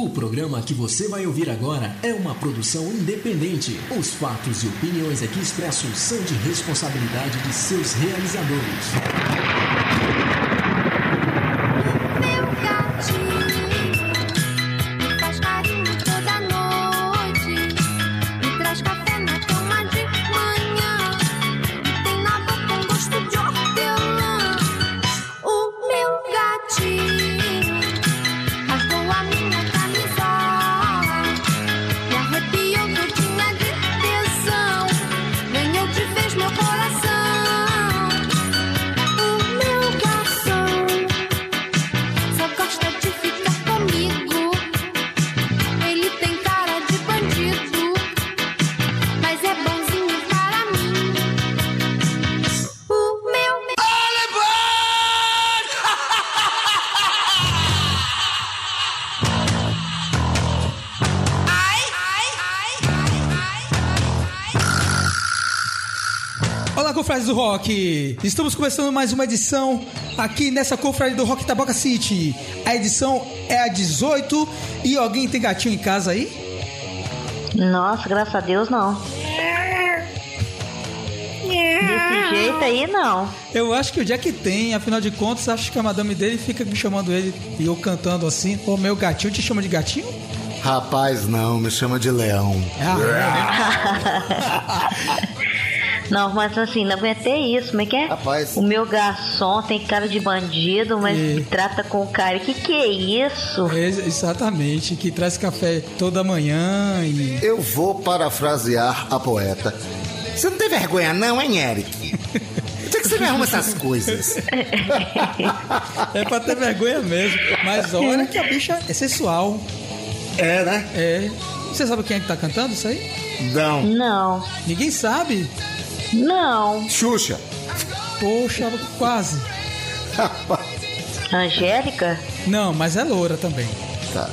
O programa que você vai ouvir agora é uma produção independente. Os fatos e opiniões aqui expressos são de responsabilidade de seus realizadores. Do rock! Estamos começando mais uma edição aqui nessa confraria do Rock Taboca City. A edição é a 18 e alguém tem gatinho em casa aí? Nossa, graças a Deus não. Desse jeito aí não. Eu acho que o Jack tem, afinal de contas, acho que a madame dele fica chamando ele e eu cantando assim. Ô meu gatinho, te chama de gatinho? Rapaz, não, me chama de leão. Ah, Não, mas assim, não aguentei isso. Como é que é? Rapaz. O meu garçom tem cara de bandido, mas E- me trata com cara. Que que é isso? é, exatamente, que traz café toda manhã e. Eu vou parafrasear a poeta. Você não tem vergonha não, hein, Eric? Onde é que você me arruma essas coisas? É pra ter vergonha mesmo. Mas olha que a bicha é sensual. É, né? É. Você sabe quem é que tá cantando isso aí? Não. Não, Ninguém sabe. Não. Xuxa. Poxa, quase. Angélica? Não, mas é loura também. Tá.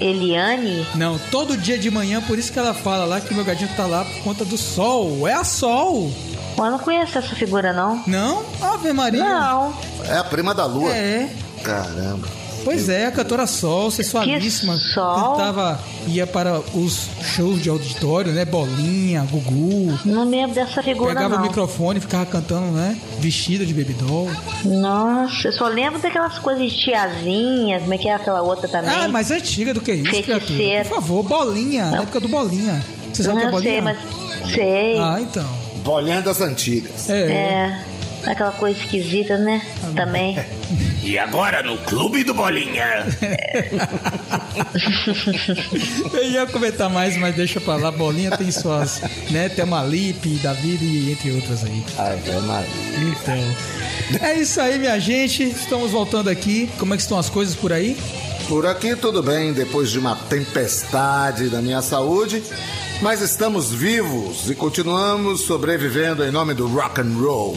Eliane? Não, todo dia de manhã, por isso que ela fala lá que o meu gatinho tá lá por conta do sol. É a sol. Eu não conheço essa figura, não. Não? Ave Maria. Não. É a prima da lua. É. Caramba. Pois é, a cantora Sol, sensualíssima. Que Sol? Cantava, ia para os shows de auditório, né? Bolinha, Gugu. Não lembro dessa figura, Pegava o não. microfone e ficava cantando, né? Vestida de baby doll. Nossa, eu só lembro daquelas coisas de tiazinha. Como é que é aquela outra também? Ah, mais antiga do que isso, Feiticeira. criatura. Por favor, bolinha. Na época do bolinha. Você sabe o que é não bolinha? sei, mas sei. Ah, então. Bolinha das antigas. É. É. Aquela coisa esquisita, né? Também. E agora no Clube do Bolinha. Eu ia comentar mais, mas deixa pra lá. Bolinha tem suas, né? Tem uma Lip, David e entre outras aí. Ai, é Maria. Então. É isso aí, minha gente. Estamos voltando aqui. Como é que estão as coisas por aí? Por aqui tudo bem, depois de uma tempestade na minha saúde, mas estamos vivos e continuamos sobrevivendo em nome do rock and roll.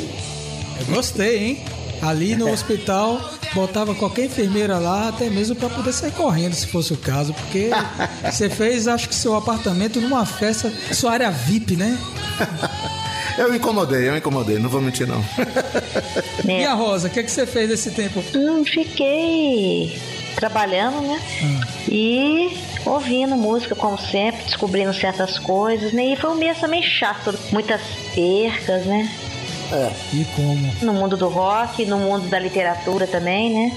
Eu gostei, hein? Ali no hospital, botava qualquer enfermeira lá, até mesmo pra poder sair correndo, se fosse o caso, porque você fez, acho que seu apartamento numa festa, sua área VIP, né? Eu incomodei, eu incomodei, não vou mentir não. E a Rosa, o que, é que você fez nesse tempo? Hum, fiquei trabalhando, né? E ouvindo música, como sempre, descobrindo certas coisas, né? E foi um mês também chato, muitas percas, né? E como? No mundo do rock, no mundo da literatura também, né?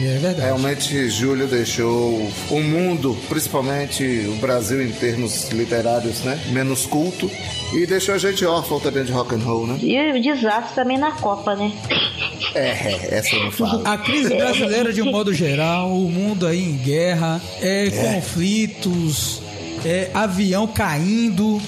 É verdade. Realmente, Júlio deixou o mundo, principalmente o Brasil em termos literários, né? Menos culto. E deixou a gente órfão também de rock and roll, né? E o desastre também na Copa, né? É, essa eu não falo. A crise brasileira, de um modo geral, o mundo aí em guerra, é, conflitos, é, avião caindo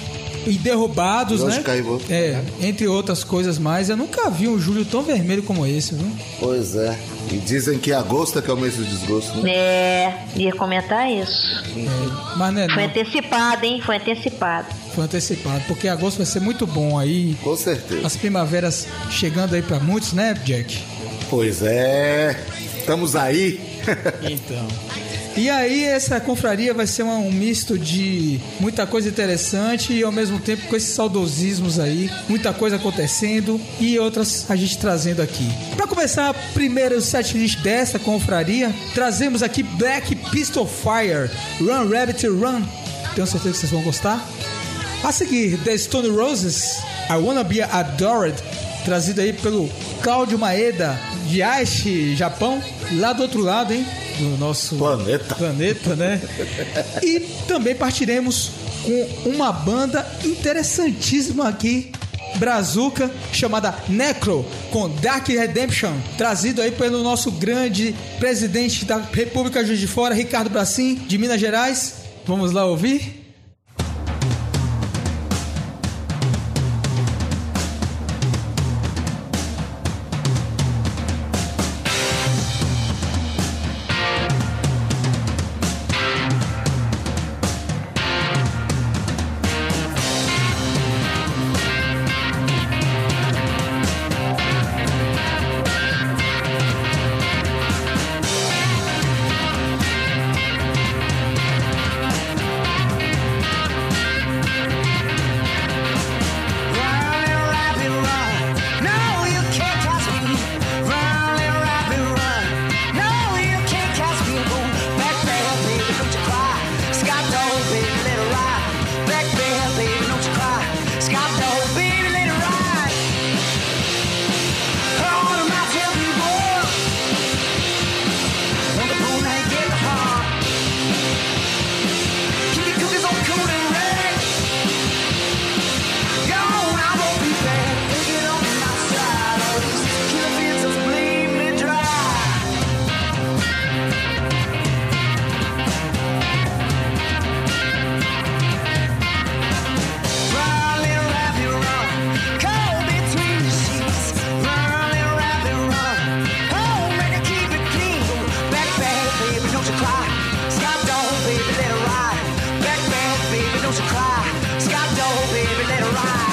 e derrubados, né? caiu outro. É, entre outras coisas mais. Eu nunca vi um julho tão vermelho como esse, viu? Pois é. E dizem que agosto é que é o mês do desgosto, né? É, ia comentar isso. É, mas né, Foi não, antecipado, hein? Foi antecipado. foi antecipado, porque agosto vai ser muito bom aí. Com certeza. As primaveras chegando aí pra muitos, né, Jack? Pois é. Estamos aí. Então. E aí essa confraria vai ser um misto de muita coisa interessante e ao mesmo tempo com esses saudosismos aí, muita coisa acontecendo e outras a gente trazendo aqui. Para começar, primeiro setlist dessa confraria, trazemos aqui Black Pistol Fire, Run Rabbit Run. Tenho certeza que vocês vão gostar. A seguir, The Stone Roses, I Wanna Be Adored, trazido aí pelo Cláudio Maeda, de Aichi, Japão, lá do outro lado, hein? Do nosso Planeta. planeta, né? E também partiremos com uma banda interessantíssima aqui, Brazuca, chamada Necro, com Dark Redemption, trazido aí pelo nosso grande presidente da República Juiz de Fora, Ricardo Bracim, de Minas Gerais. Vamos lá ouvir? Oh, baby, let it ride.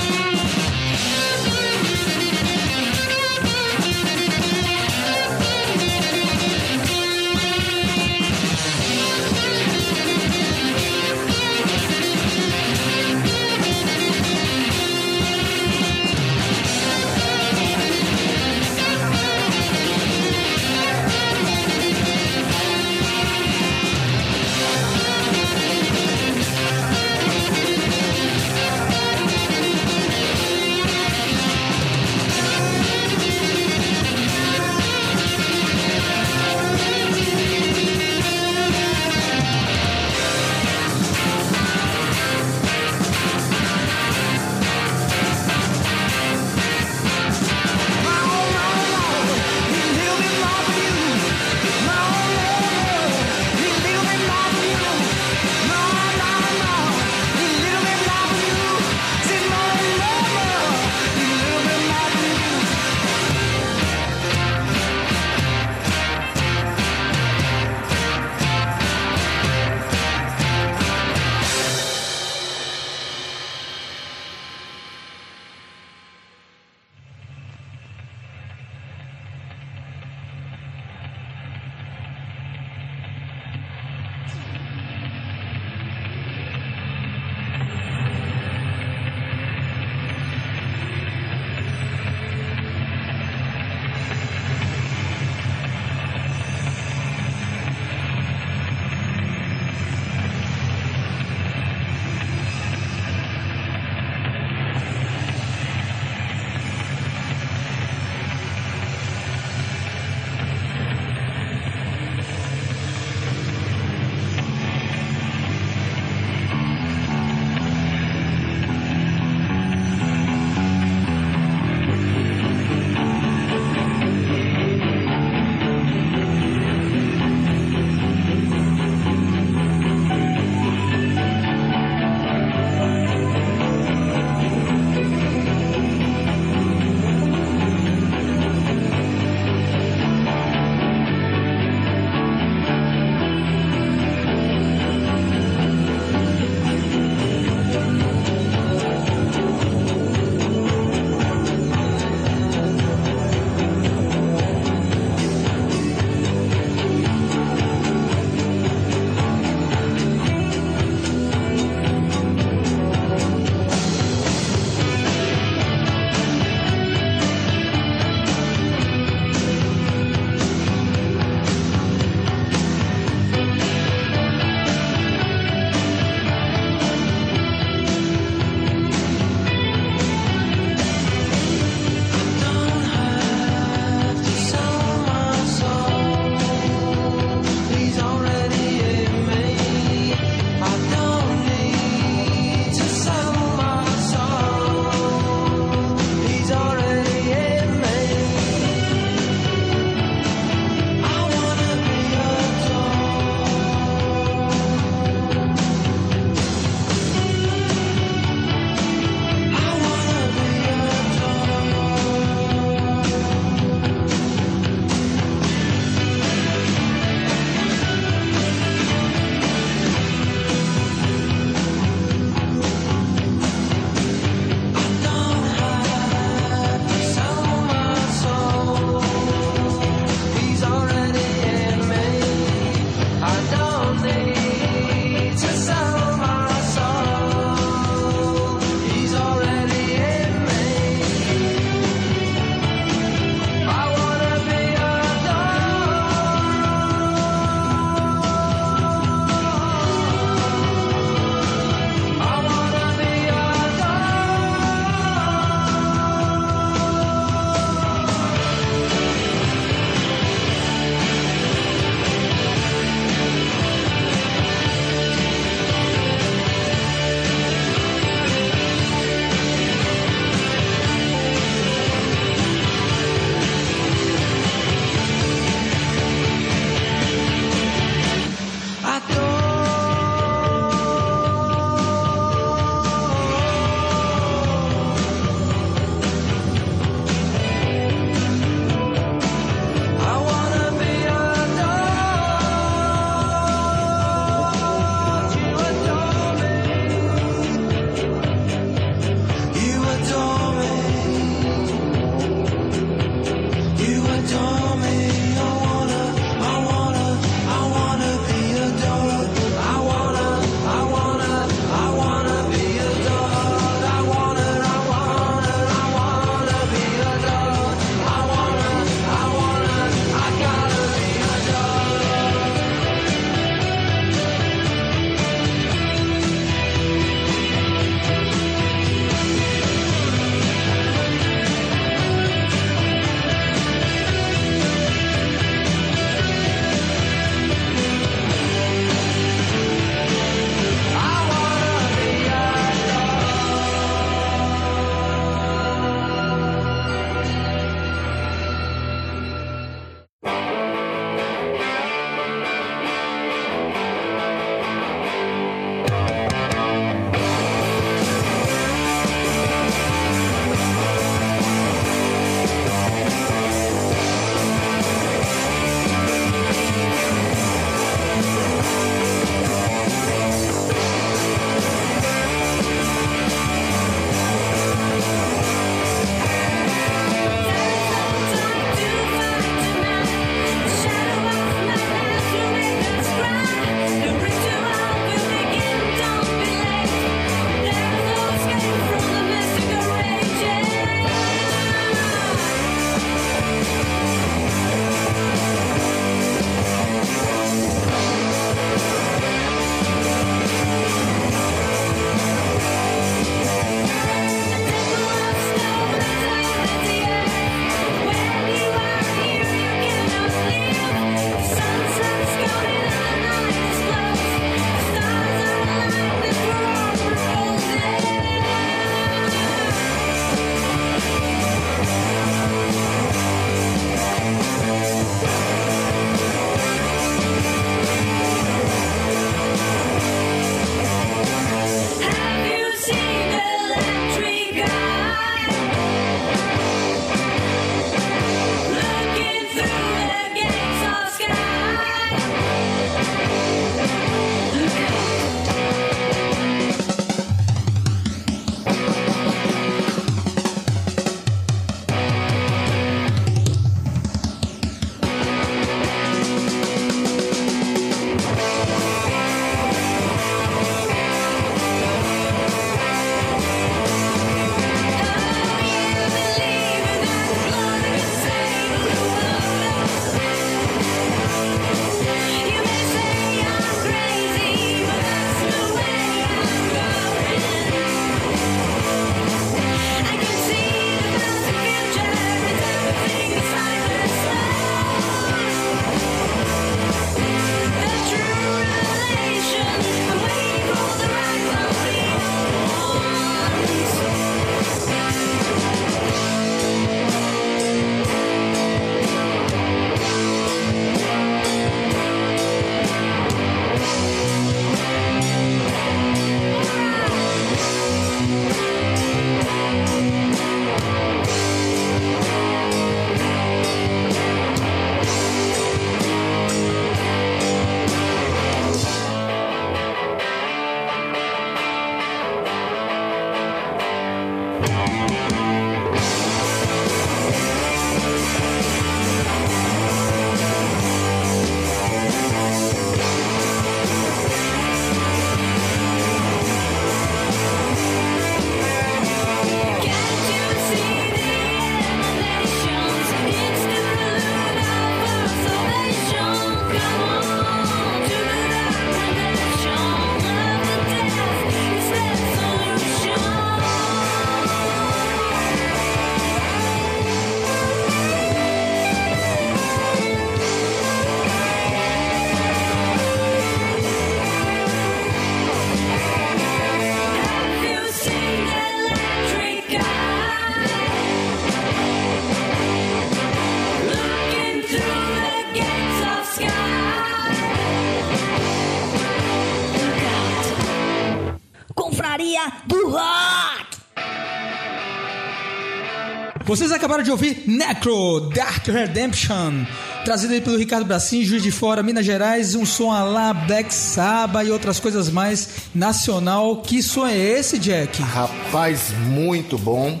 Vocês acabaram de ouvir Necro Dark Redemption, trazido aí pelo Ricardo Bracin, Juiz de Fora, Minas Gerais, um som a lá Black Sabbath e outras coisas mais nacional. Que som é esse, Jack? Rapaz, muito bom.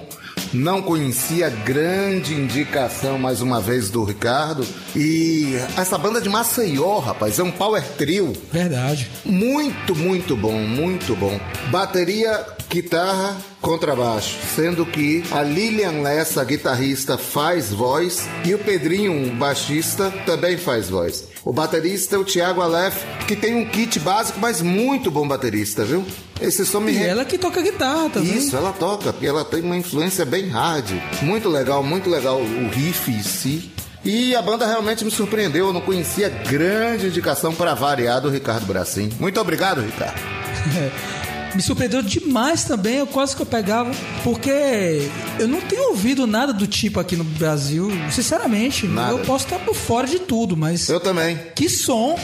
Não conhecia, grande indicação mais uma vez do Ricardo. E essa banda de Maceió, rapaz, é um power trio. Verdade. Muito, muito bom, muito bom. Bateria, guitarra, contrabaixo. Sendo que a Lilian Lessa, guitarrista, faz voz e o Pedrinho, um baixista, também faz voz. O baterista é o Thiago Aleph, que tem um kit básico, mas muito bom baterista, viu? Esse som me E ela que toca guitarra também. isso, ela toca, porque ela tem uma influência bem hard. Muito legal, muito legal o riff em si. E a banda realmente me surpreendeu, eu não conhecia grande indicação para variar do Ricardo Bracim. Muito obrigado, Ricardo. Me surpreendeu demais também, eu quase que eu pegava, porque eu não tenho ouvido nada do tipo aqui no Brasil, sinceramente. Nada. Eu posso estar por fora de tudo, mas Eu também. que som,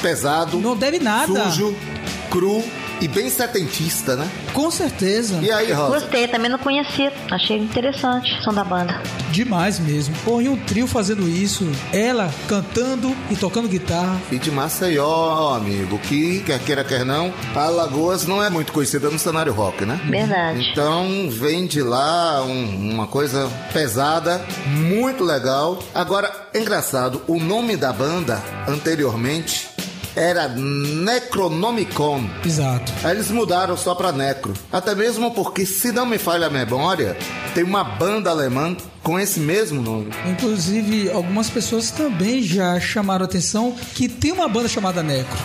Pesado, não deve nada. sujo, cru e bem setentista, né? Com certeza. E aí, Rosa? Gostei, também não conhecia. Achei interessante o som da banda. Demais mesmo. Porra, e um trio fazendo isso, ela cantando e tocando guitarra. E de Maceió, amigo, que quer queira, quer não, Alagoas não é muito conhecida no cenário rock, né? Verdade. Então vem de lá um- uma coisa pesada, muito legal. Agora, engraçado, o nome da banda anteriormente era Necronomicon. Exato. Aí eles mudaram só pra Necro. Até mesmo porque, se não me falha a memória, tem uma banda alemã com esse mesmo nome. Inclusive, algumas pessoas também já chamaram a atenção que tem uma banda chamada Necro.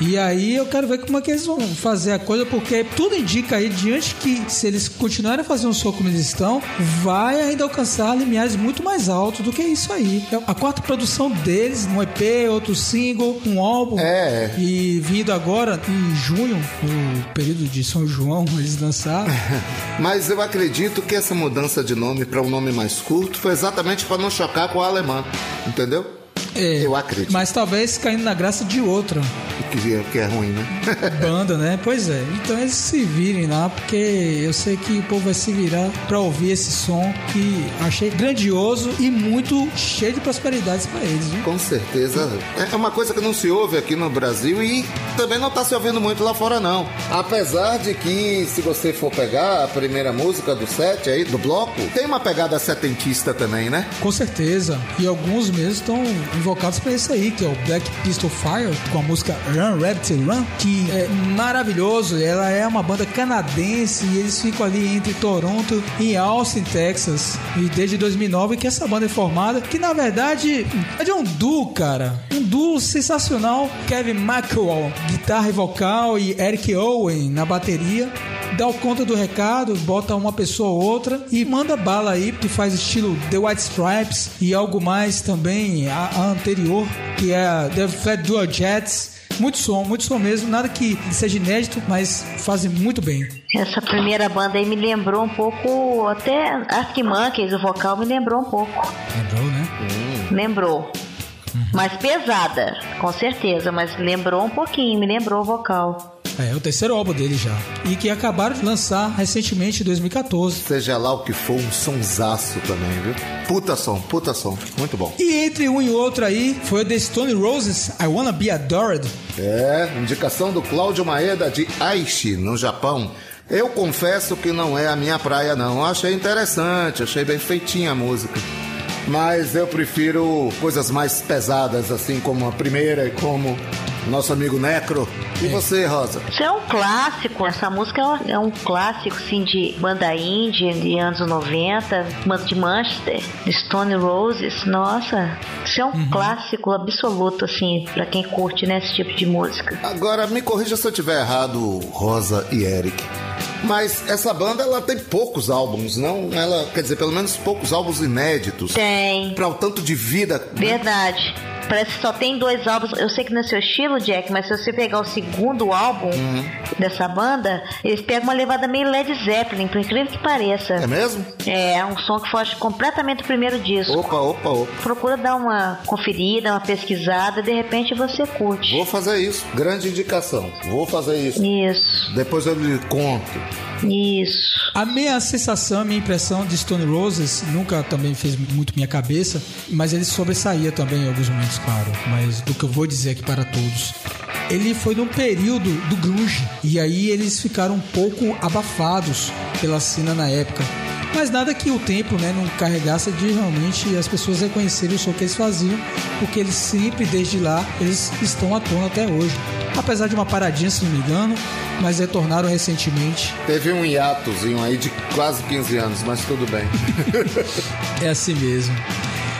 E aí eu quero ver como é que eles vão fazer a coisa, porque tudo indica aí, diante que se eles continuarem a fazer um som como eles estão, vai ainda alcançar limiares muito mais altos do que isso aí. É a quarta produção deles, um EP, outro single, um álbum. É. E vindo agora, em junho, no período de São João, eles lançaram. Mas eu acredito que essa mudança de nome para um nome mais curto foi exatamente para não chocar com o alemão. Entendeu? É, Eu acredito. Mas talvez caindo na graça de outra. Que é, que é ruim, né? banda, né? Pois é. Então eles se virem lá, porque eu sei que o povo vai se virar pra ouvir esse som que achei grandioso e muito cheio de prosperidades pra eles, viu? Com certeza. É uma coisa que não se ouve aqui no Brasil e também não está se ouvindo muito lá fora, não. Apesar de que, se você for pegar a primeira música do set aí, do bloco, tem uma pegada setentista também, né? Com certeza. E alguns mesmo estão invocados pra isso aí, que é o Black Pistol Fire, com a música Run Rabbit Run, que é maravilhoso. Ela é uma banda canadense e eles ficam ali entre Toronto e Austin, Texas. E desde 2009 que essa banda é formada, que na verdade é de um duo, cara. Um duo sensacional. Kevin McElwell, guitarra e vocal, e Eric Owen na bateria dá o conta do recado, bota uma pessoa ou outra e manda bala aí, que faz estilo The White Stripes e algo mais também, a anterior, que é a The Fat Dual Jets. Muito som, muito som mesmo, nada que seja inédito, mas fazem muito bem. Essa primeira banda aí me lembrou um pouco, até Arctic Monkeys, o vocal me lembrou um pouco. Lembrou, né? Lembrou. Mais pesada, com certeza, mas lembrou um pouquinho, me lembrou o vocal. É, é o terceiro álbum dele já. E que acabaram de lançar recentemente, em 2014. Seja lá o que for, um sonsaço também, viu? Puta som, puta som. Muito bom. E entre um e outro aí, foi o The Stone Roses, I Wanna Be Adored. É, indicação do Cláudio Maeda de Aichi, no Japão. Eu confesso que não é a minha praia, não. Achei interessante, achei bem feitinha a música. Mas eu prefiro coisas mais pesadas, assim como a primeira e como nosso amigo Necro. E você, Rosa? Isso é um clássico, essa música é um clássico, assim, de banda indie de anos 90, banda de Manchester, de Stone Roses, nossa, isso é um clássico absoluto, assim, pra quem curte, né, esse tipo de música. Agora, me corrija se eu tiver errado, Rosa e Eric. Mas essa banda, ela tem poucos álbuns, não? Ela, quer dizer, pelo menos poucos álbuns inéditos. Tem, Pra o tanto de vida. né? Parece que só tem dois álbuns. Eu sei que não é seu estilo, Jack, mas se você pegar o segundo álbum Uhum. dessa banda, eles pegam uma levada meio Led Zeppelin, por incrível que pareça. É mesmo? É, um som que foge completamente do primeiro disco. Opa, opa, opa. Procura dar uma conferida, uma pesquisada, de repente você curte. Vou fazer isso. Grande indicação. Vou fazer isso. Isso, Depois eu lhe conto. isso. A minha sensação, a minha impressão de Stone Roses nunca também fez muito minha cabeça, mas ele sobressaía também em alguns momentos, claro. Mas do que eu vou dizer aqui para todos. Ele foi num período do grunge e aí eles ficaram um pouco abafados pela cena na época. Mas nada que o tempo né, não carregasse de realmente as pessoas reconhecerem o som que eles faziam, porque eles sempre, desde lá, eles estão à tona até hoje. Apesar de uma paradinha, se não me engano, mas retornaram recentemente. Teve um hiatozinho aí de quase 15 anos, mas tudo bem. É assim mesmo.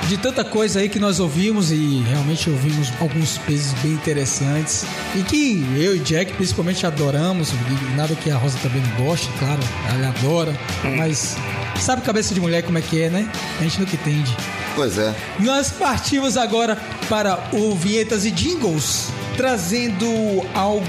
De tanta coisa aí que nós ouvimos e realmente ouvimos alguns pesos bem interessantes e que eu e Jack principalmente adoramos, nada que a Rosa também não goste, claro, ela adora, mas sabe cabeça de mulher como é que é, né? A gente nunca entende. Pois é. Nós partimos agora para o Vinhetas e Jingles, trazendo algo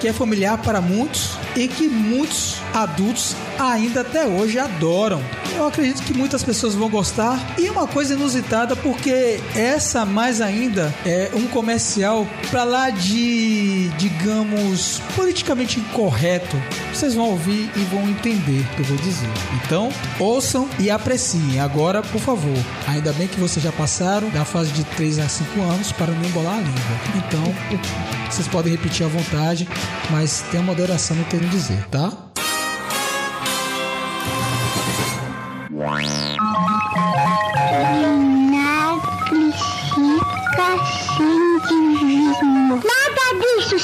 que é familiar para muitos e que muitos adultos ainda até hoje adoram. Eu acredito que muitas pessoas vão gostar e é uma coisa inusitada porque essa mais ainda é um comercial para lá de, digamos, politicamente incorreto. Vocês vão ouvir e vão entender o que eu vou dizer. Então, ouçam e apreciem. Agora, por favor, ainda bem que vocês já passaram da fase de 3 a 5 anos para não embolar a língua. Então, vocês podem repetir à vontade, mas tenha moderação no que eu dizer, tá? Nada disso, 100%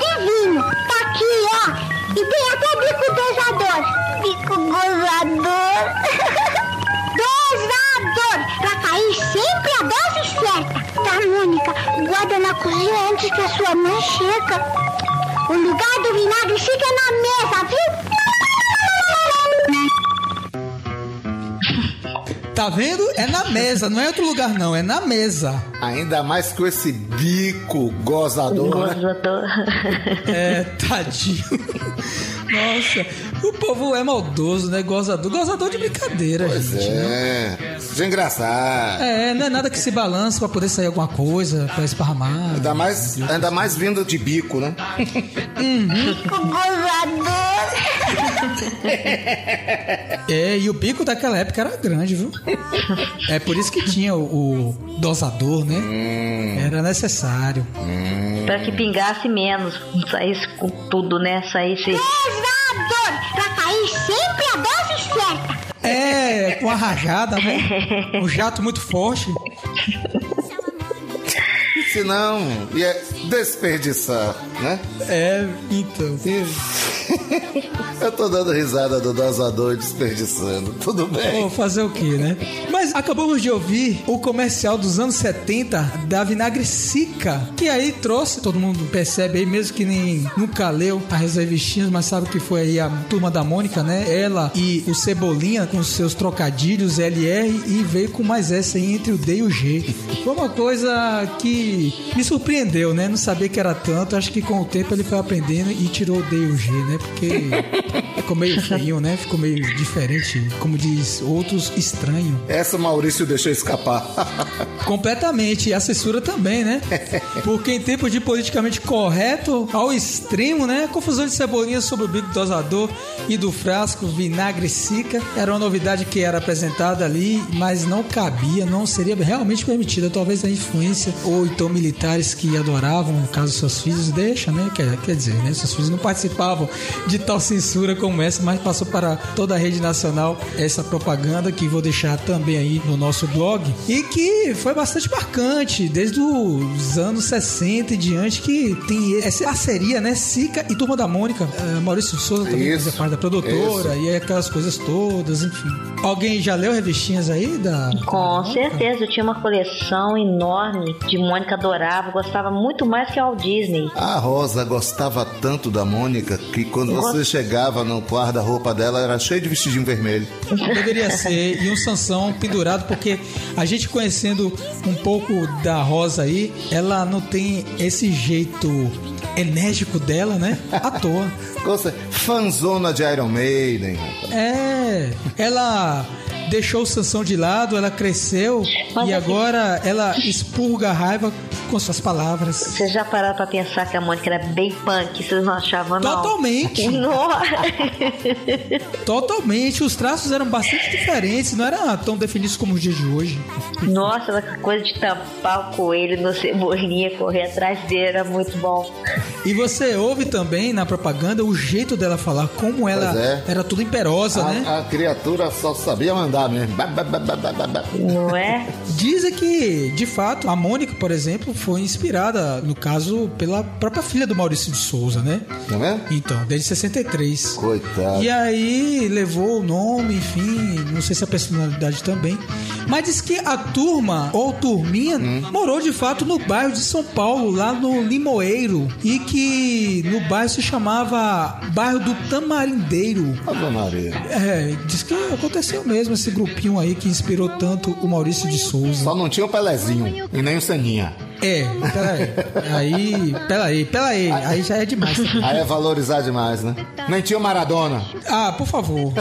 divino. Tá aqui, ó. E tem até bico dosador. Bico gozador. Dosador, pra cair sempre a dose certa. Tá, Mônica? Guarda na cozinha antes que a sua mãe chega. O lugar do vinagre fica na mesa, viu? Tá vendo? É na mesa, não é em outro lugar não, é na mesa. Ainda mais com esse bico gozador, né? Gozador. É, tadinho. Nossa, o povo é maldoso, né? Gozador. Gozador de brincadeira, Pois gente. né? é. De engraçado. É, não é nada que se balança pra poder sair alguma coisa, pra esparramar. Ainda mais, ainda mais vindo de bico, né? Bico gozador. É, e o bico daquela época era grande, viu? É por isso que tinha o, o dosador, né? Era necessário. Pra que pingasse menos, não saísse com tudo, né? Saísse. Dosador, cair sempre a dose certa. É, com a rajada, né? Um jato muito forte. Se não, ia desperdiçar, né? É, então. Eu tô dando risada do dosador desperdiçando. Tudo bem. Vou fazer o que, né? Mas acabamos de ouvir o comercial dos anos 70 da Vinagre Sica, que aí trouxe, todo mundo percebe aí, mesmo que nem nunca leu as revistinhas, mas sabe que foi aí a turma da Mônica, né? Ela e o Cebolinha com seus trocadilhos LR e veio com mais essa aí entre o D e o G. Foi uma coisa que me surpreendeu, né? Não sabia que era tanto. Acho que com o tempo ele foi aprendendo e tirou o D e o G, né? Porque ficou meio feio, né? Ficou meio diferente, como diz outros, estranho. Essa Maurício deixou escapar. Completamente. E a censura também, né? Porque em tempos de politicamente correto ao extremo, né? Confusão de cebolinha sobre o bico dosador e do frasco vinagre sica era uma novidade que era apresentada ali, mas não cabia, não seria realmente permitida. Talvez a influência ou então militares que adoravam, no caso seus filhos, deixa, né? Quer, quer dizer, né? Seus filhos não participavam de tal censura como essa, mas passou para toda a rede nacional essa propaganda que vou deixar também aí no nosso blog e que foi bastante marcante desde os anos 60 e diante que tem essa parceria, né? Sica e Turma da Mônica. Eh, Maurício Souza também Isso, fazia parte da produtora isso. e aquelas coisas todas, enfim. Alguém já leu revistinhas aí da Com certeza, eu tinha uma coleção enorme de Mônica, adorava, gostava muito mais que o Walt Disney. A Rosa gostava tanto da Mônica que quando você chegava no guarda-roupa dela era cheio de vestidinho vermelho. Deveria ser. E um Sansão pendurado, porque a gente conhecendo um pouco da Rosa aí, ela não tem esse jeito enérgico dela, né? À toa. Você, fanzona de Iron Maiden. É, ela deixou o Sansão de lado, ela cresceu Mas e assim- agora ela expurga a raiva com suas palavras. Vocês já pararam pra pensar que a Mônica era bem punk? Vocês não achavam, não? Totalmente. Nossa. Totalmente. Os traços eram bastante diferentes, não eram tão definidos como os dias de hoje. Nossa, essa coisa de tampar o coelho no cebolinha, correr atrás dele era muito bom. E você ouve também na propaganda o jeito dela falar, como ela é. era tudo imperosa, né? A, a criatura só sabia mandar mesmo. Não é? Dizem que, de fato, a Mônica, por exemplo, foi inspirada, no caso, pela própria filha do Maurício de Souza, né? Não é? Então, desde 63. Coitado. E aí levou o nome, enfim, não sei se a personalidade também. Mas diz que a turma, ou turminha, morou de fato no bairro de São Paulo, lá no Limoeiro. E que no bairro se chamava Bairro do Tamarindeiro. Ave Maria. É, diz que aconteceu mesmo esse grupinho aí que inspirou tanto o Maurício de Souza. Só não tinha o Pelezinho e nem o Seninha. É, peraí. Aí, peraí, peraí. Aí já é demais. Aí é valorizar demais, né? Nem tinha o Maradona. Ah, por favor.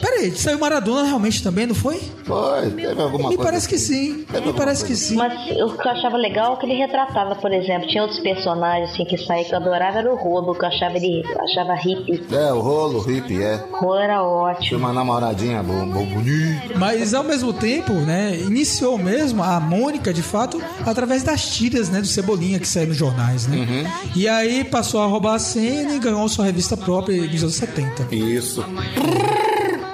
Peraí, saiu Maradona realmente também, não foi? Foi, teve alguma Me coisa. parece que sim. Me parece que coisa. sim. Mas o que eu achava legal é que ele retratava, por exemplo, tinha outros personagens assim que saía que eu adorava, era o Rolo, que eu achava ele achava hippie. É, o rolo, o hippie, é. O Rolo era Tinha ótimo. uma namoradinha bo- bo- bonita. Mas ao mesmo tempo, né, iniciou mesmo a Mônica, de fato, através das tiras, né, do Cebolinha que saíram nos jornais, né? Uhum. E aí passou a roubar a cena e ganhou sua revista própria nos anos 70. Isso.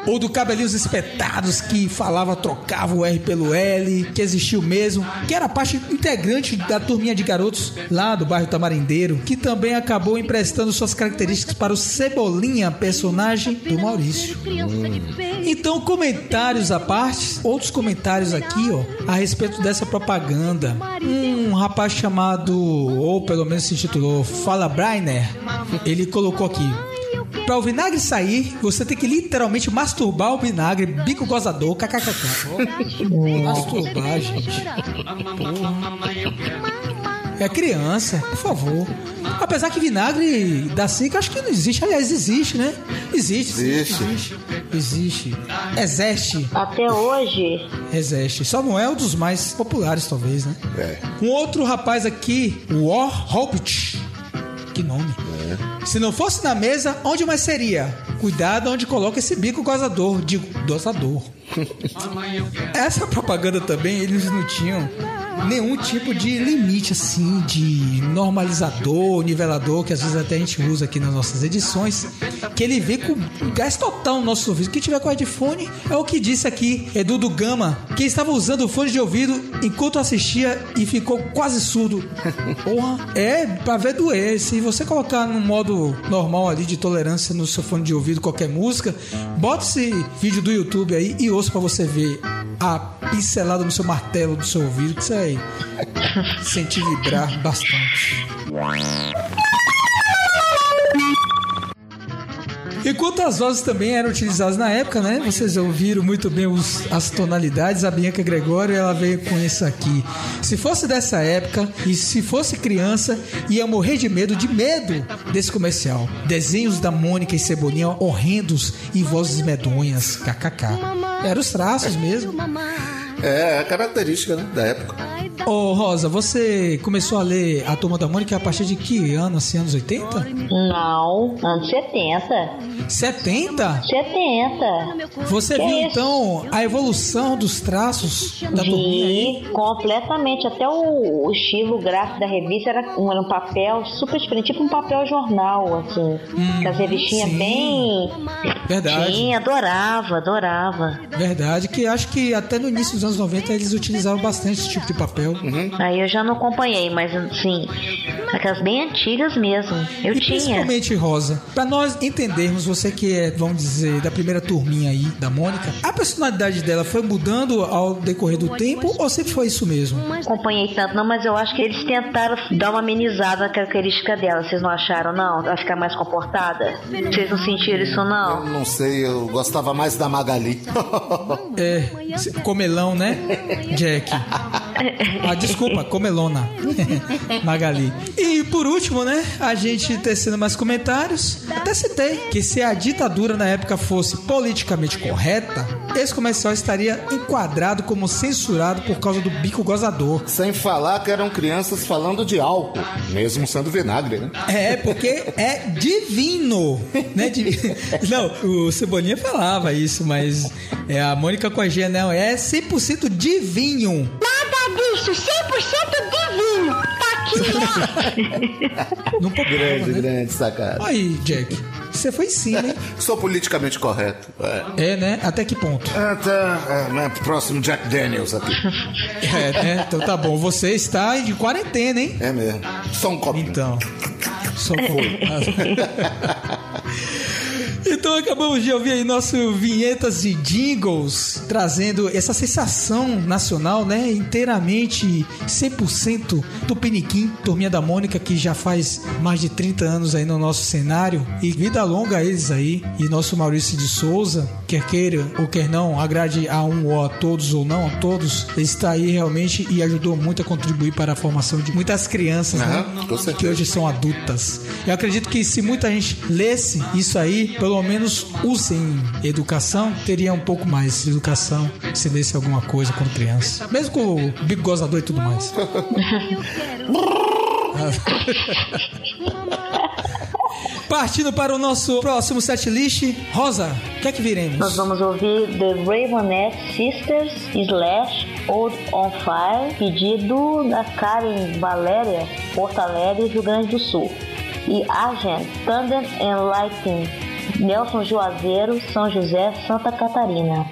Ou do Cabelinhos Espetados, que falava, trocava o R pelo L, que existiu mesmo, que era parte integrante da turminha de garotos lá do bairro Tamarindeiro, que também acabou emprestando suas características para o Cebolinha, personagem do Maurício. Então, comentários à parte, outros comentários aqui, ó, a respeito dessa propaganda. Um rapaz chamado, ou pelo menos se intitulou Fala Brainer, ele colocou aqui. Pra o vinagre sair, você tem que literalmente masturbar o vinagre, bico gozador, kkkk. Masturbar, gente. É criança, por favor. Apesar que vinagre da Cica, acho que não existe. Aliás, existe, né? Existe. Existe. Existe. Existe. Existe. Até hoje, Existe. Só não é um dos mais populares, talvez, né? É. Um outro rapaz aqui, War Hobbit. Que nome. Se não fosse na mesa, onde mais seria? Cuidado onde coloca esse bico gozador, digo, dosador. Essa propaganda também, eles não tinham nenhum tipo de limite assim de normalizador, nivelador, que às vezes até a gente usa aqui nas nossas edições, que ele vem com gás total no nosso ouvido. Quem tiver com headphone é o que disse aqui Edu do Gama, que estava usando fone de ouvido enquanto assistia e ficou quase surdo. Porra, é pra ver doer. Se você colocar no modo normal ali de tolerância no seu fone de ouvido qualquer música, bota esse vídeo do YouTube aí e ouça pra você ver a pincelada no seu martelo do seu ouvido, que você vai sentir vibrar bastante. Enquanto as vozes também eram utilizadas na época, né? Vocês ouviram muito bem os- as tonalidades. A Bianca Gregório, ela veio com isso aqui. Se fosse dessa época e se fosse criança, ia morrer de medo, de medo desse comercial. Desenhos da Mônica e Cebolinha horrendos e vozes medonhas. KKK. Eram os traços mesmo. É, é característica, né, da época. Ô, Rosa, você começou a ler A Turma da Mônica a partir de que ano, assim, anos 80? não, anos 70. 70? 70. Você Que viu isso? então a evolução dos traços da turminha? Vi completamente. Até o, o estilo gráfico da revista era um, era um papel super diferente, tipo um papel jornal, assim. Com as revistinhas Hum, sim. bem. Verdade. Sim, adorava, adorava. Verdade, que acho que até no início dos anos 90 eles utilizavam bastante esse tipo de papel. Aí eu já não acompanhei, mas assim, aquelas bem antigas mesmo. Eu e tinha. principalmente, Rosa, pra nós entendermos, você que é, vamos dizer, da primeira turminha aí, da Mônica, a personalidade dela foi mudando ao decorrer do tempo ou sempre foi isso mesmo? Não acompanhei tanto, não, mas eu acho que eles tentaram dar uma amenizada na característica dela. Vocês não acharam, não? Ela ficar mais comportada? Vocês não sentiram isso, Eu não? não sei, eu gostava mais da Magali. É, comelão, né, Jack? Ah, desculpa, comelona. Magali. E por último, né, a gente tecendo mais comentários, até citei que se a ditadura na época fosse politicamente correta, esse comercial estaria enquadrado como censurado por causa do bico gozador. Sem falar que eram crianças falando de álcool, mesmo sendo vinagre, né? É, porque é divino, né? Divi- Não, o Cebolinha falava isso, mas é, a Mônica com a G, não, é 100% divinho. Disso, 100% divino. Tá aqui, ó. Não pode Grande, né? grande sacada. Aí, Jack, você foi sim, né? Sou politicamente correto. É. É, né? Até que ponto? Ah, tá. É, né, próximo Jack Daniels aqui. É, né? Então tá bom. Você está de quarentena, hein? É mesmo. Só um copinho. Então. Só foi. Então acabamos de ouvir aí nosso vinhetas e jingles, trazendo essa sensação nacional, né? Inteiramente 100% do Piniquim, Turminha da Mônica, que já faz mais de 30 anos aí no nosso cenário. E vida longa a eles aí. E nosso Maurício de Souza, quer queira ou quer não, agrade a um ou a todos ou não a todos, ele está aí realmente e ajudou muito a contribuir para a formação de muitas crianças, né? Com certeza. que hoje são adultas. Eu acredito que se muita gente lesse isso aí, pelo menos usem educação, teria um pouco mais de educação se lesse alguma coisa quando criança. Mesmo com o bico gozador e tudo mais. Partindo para o nosso próximo setlist, Rosa, o que é que viremos? Nós vamos ouvir The Ravenette Sisters slash Old on Fire, pedido da Karen Valéria, Porto Alegre, Rio Grande do Sul. E Argent, Thunder and Lightning, Nelson Juazeiro, São José, Santa Catarina.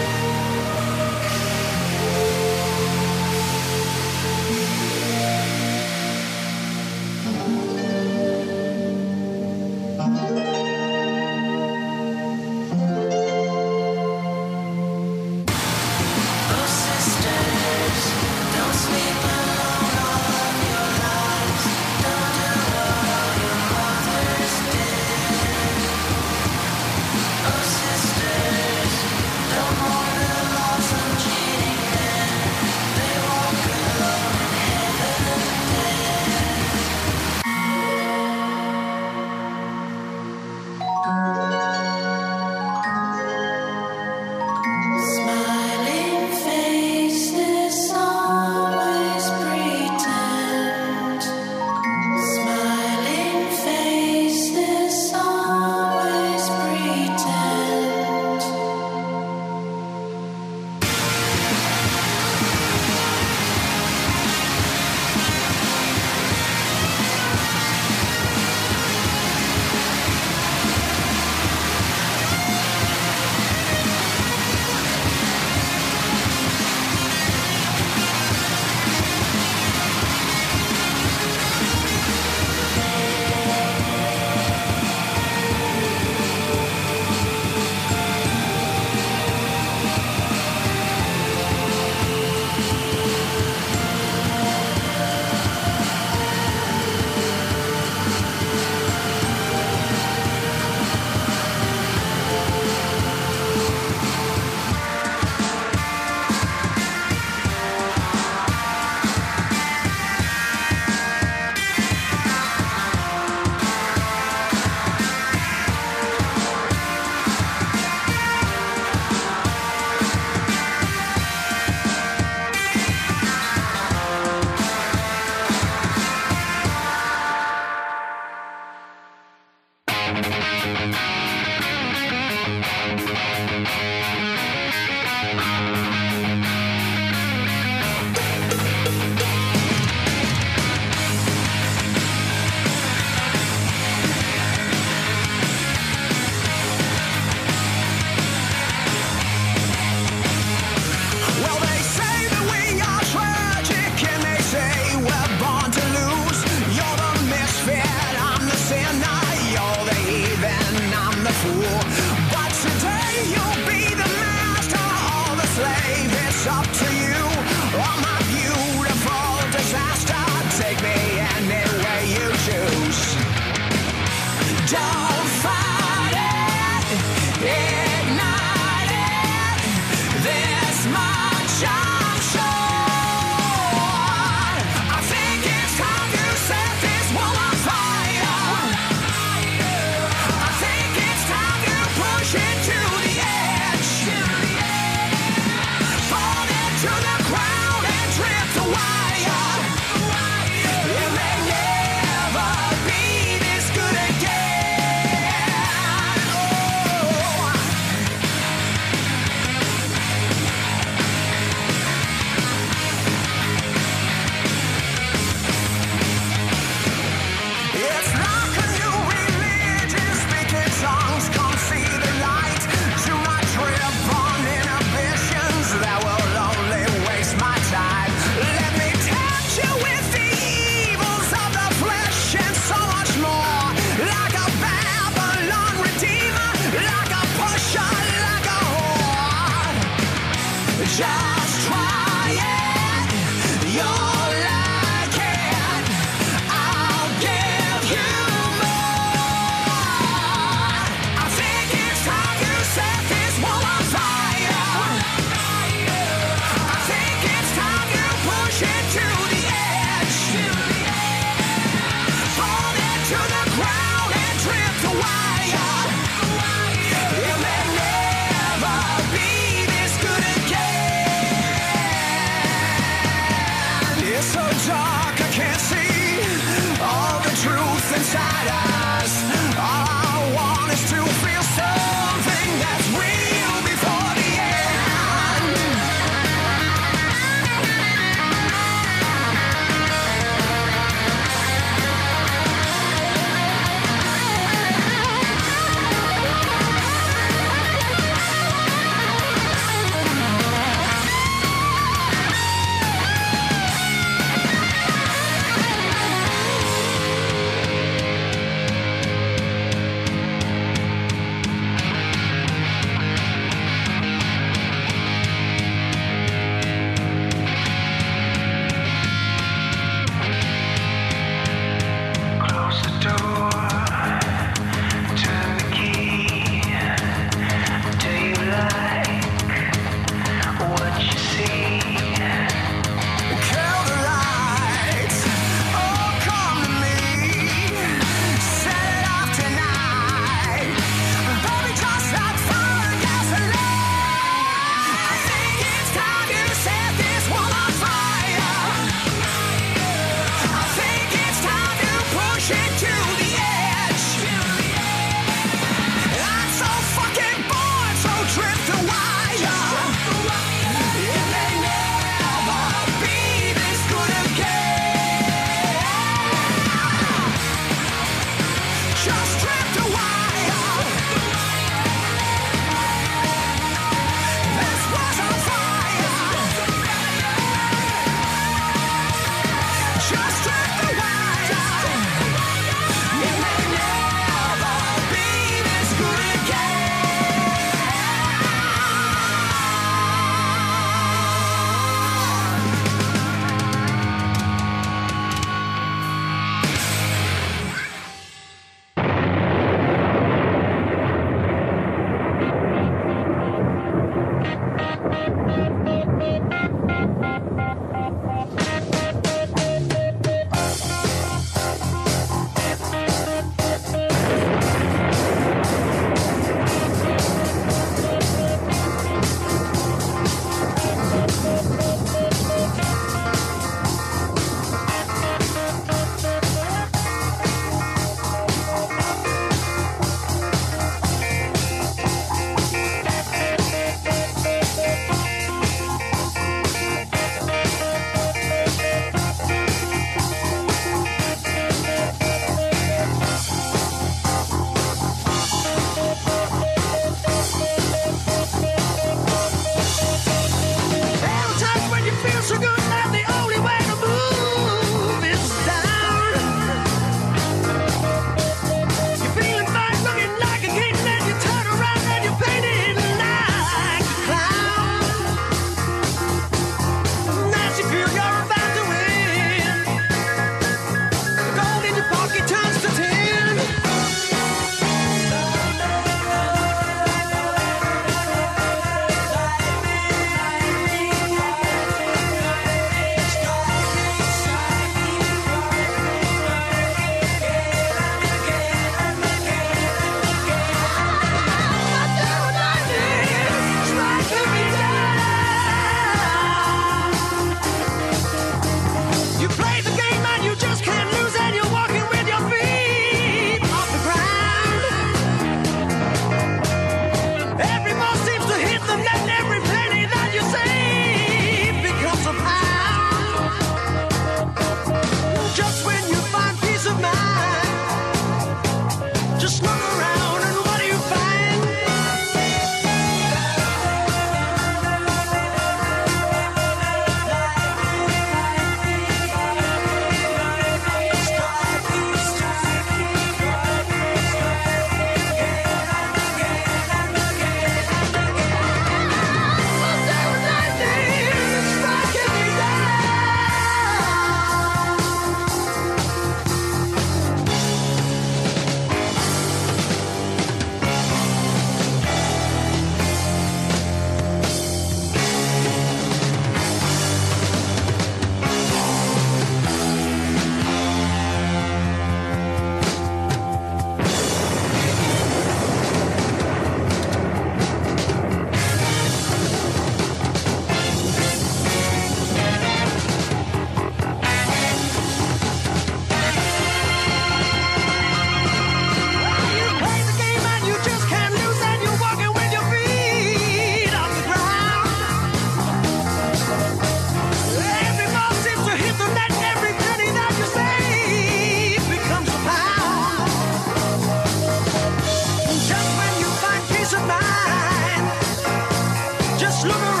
Just look around.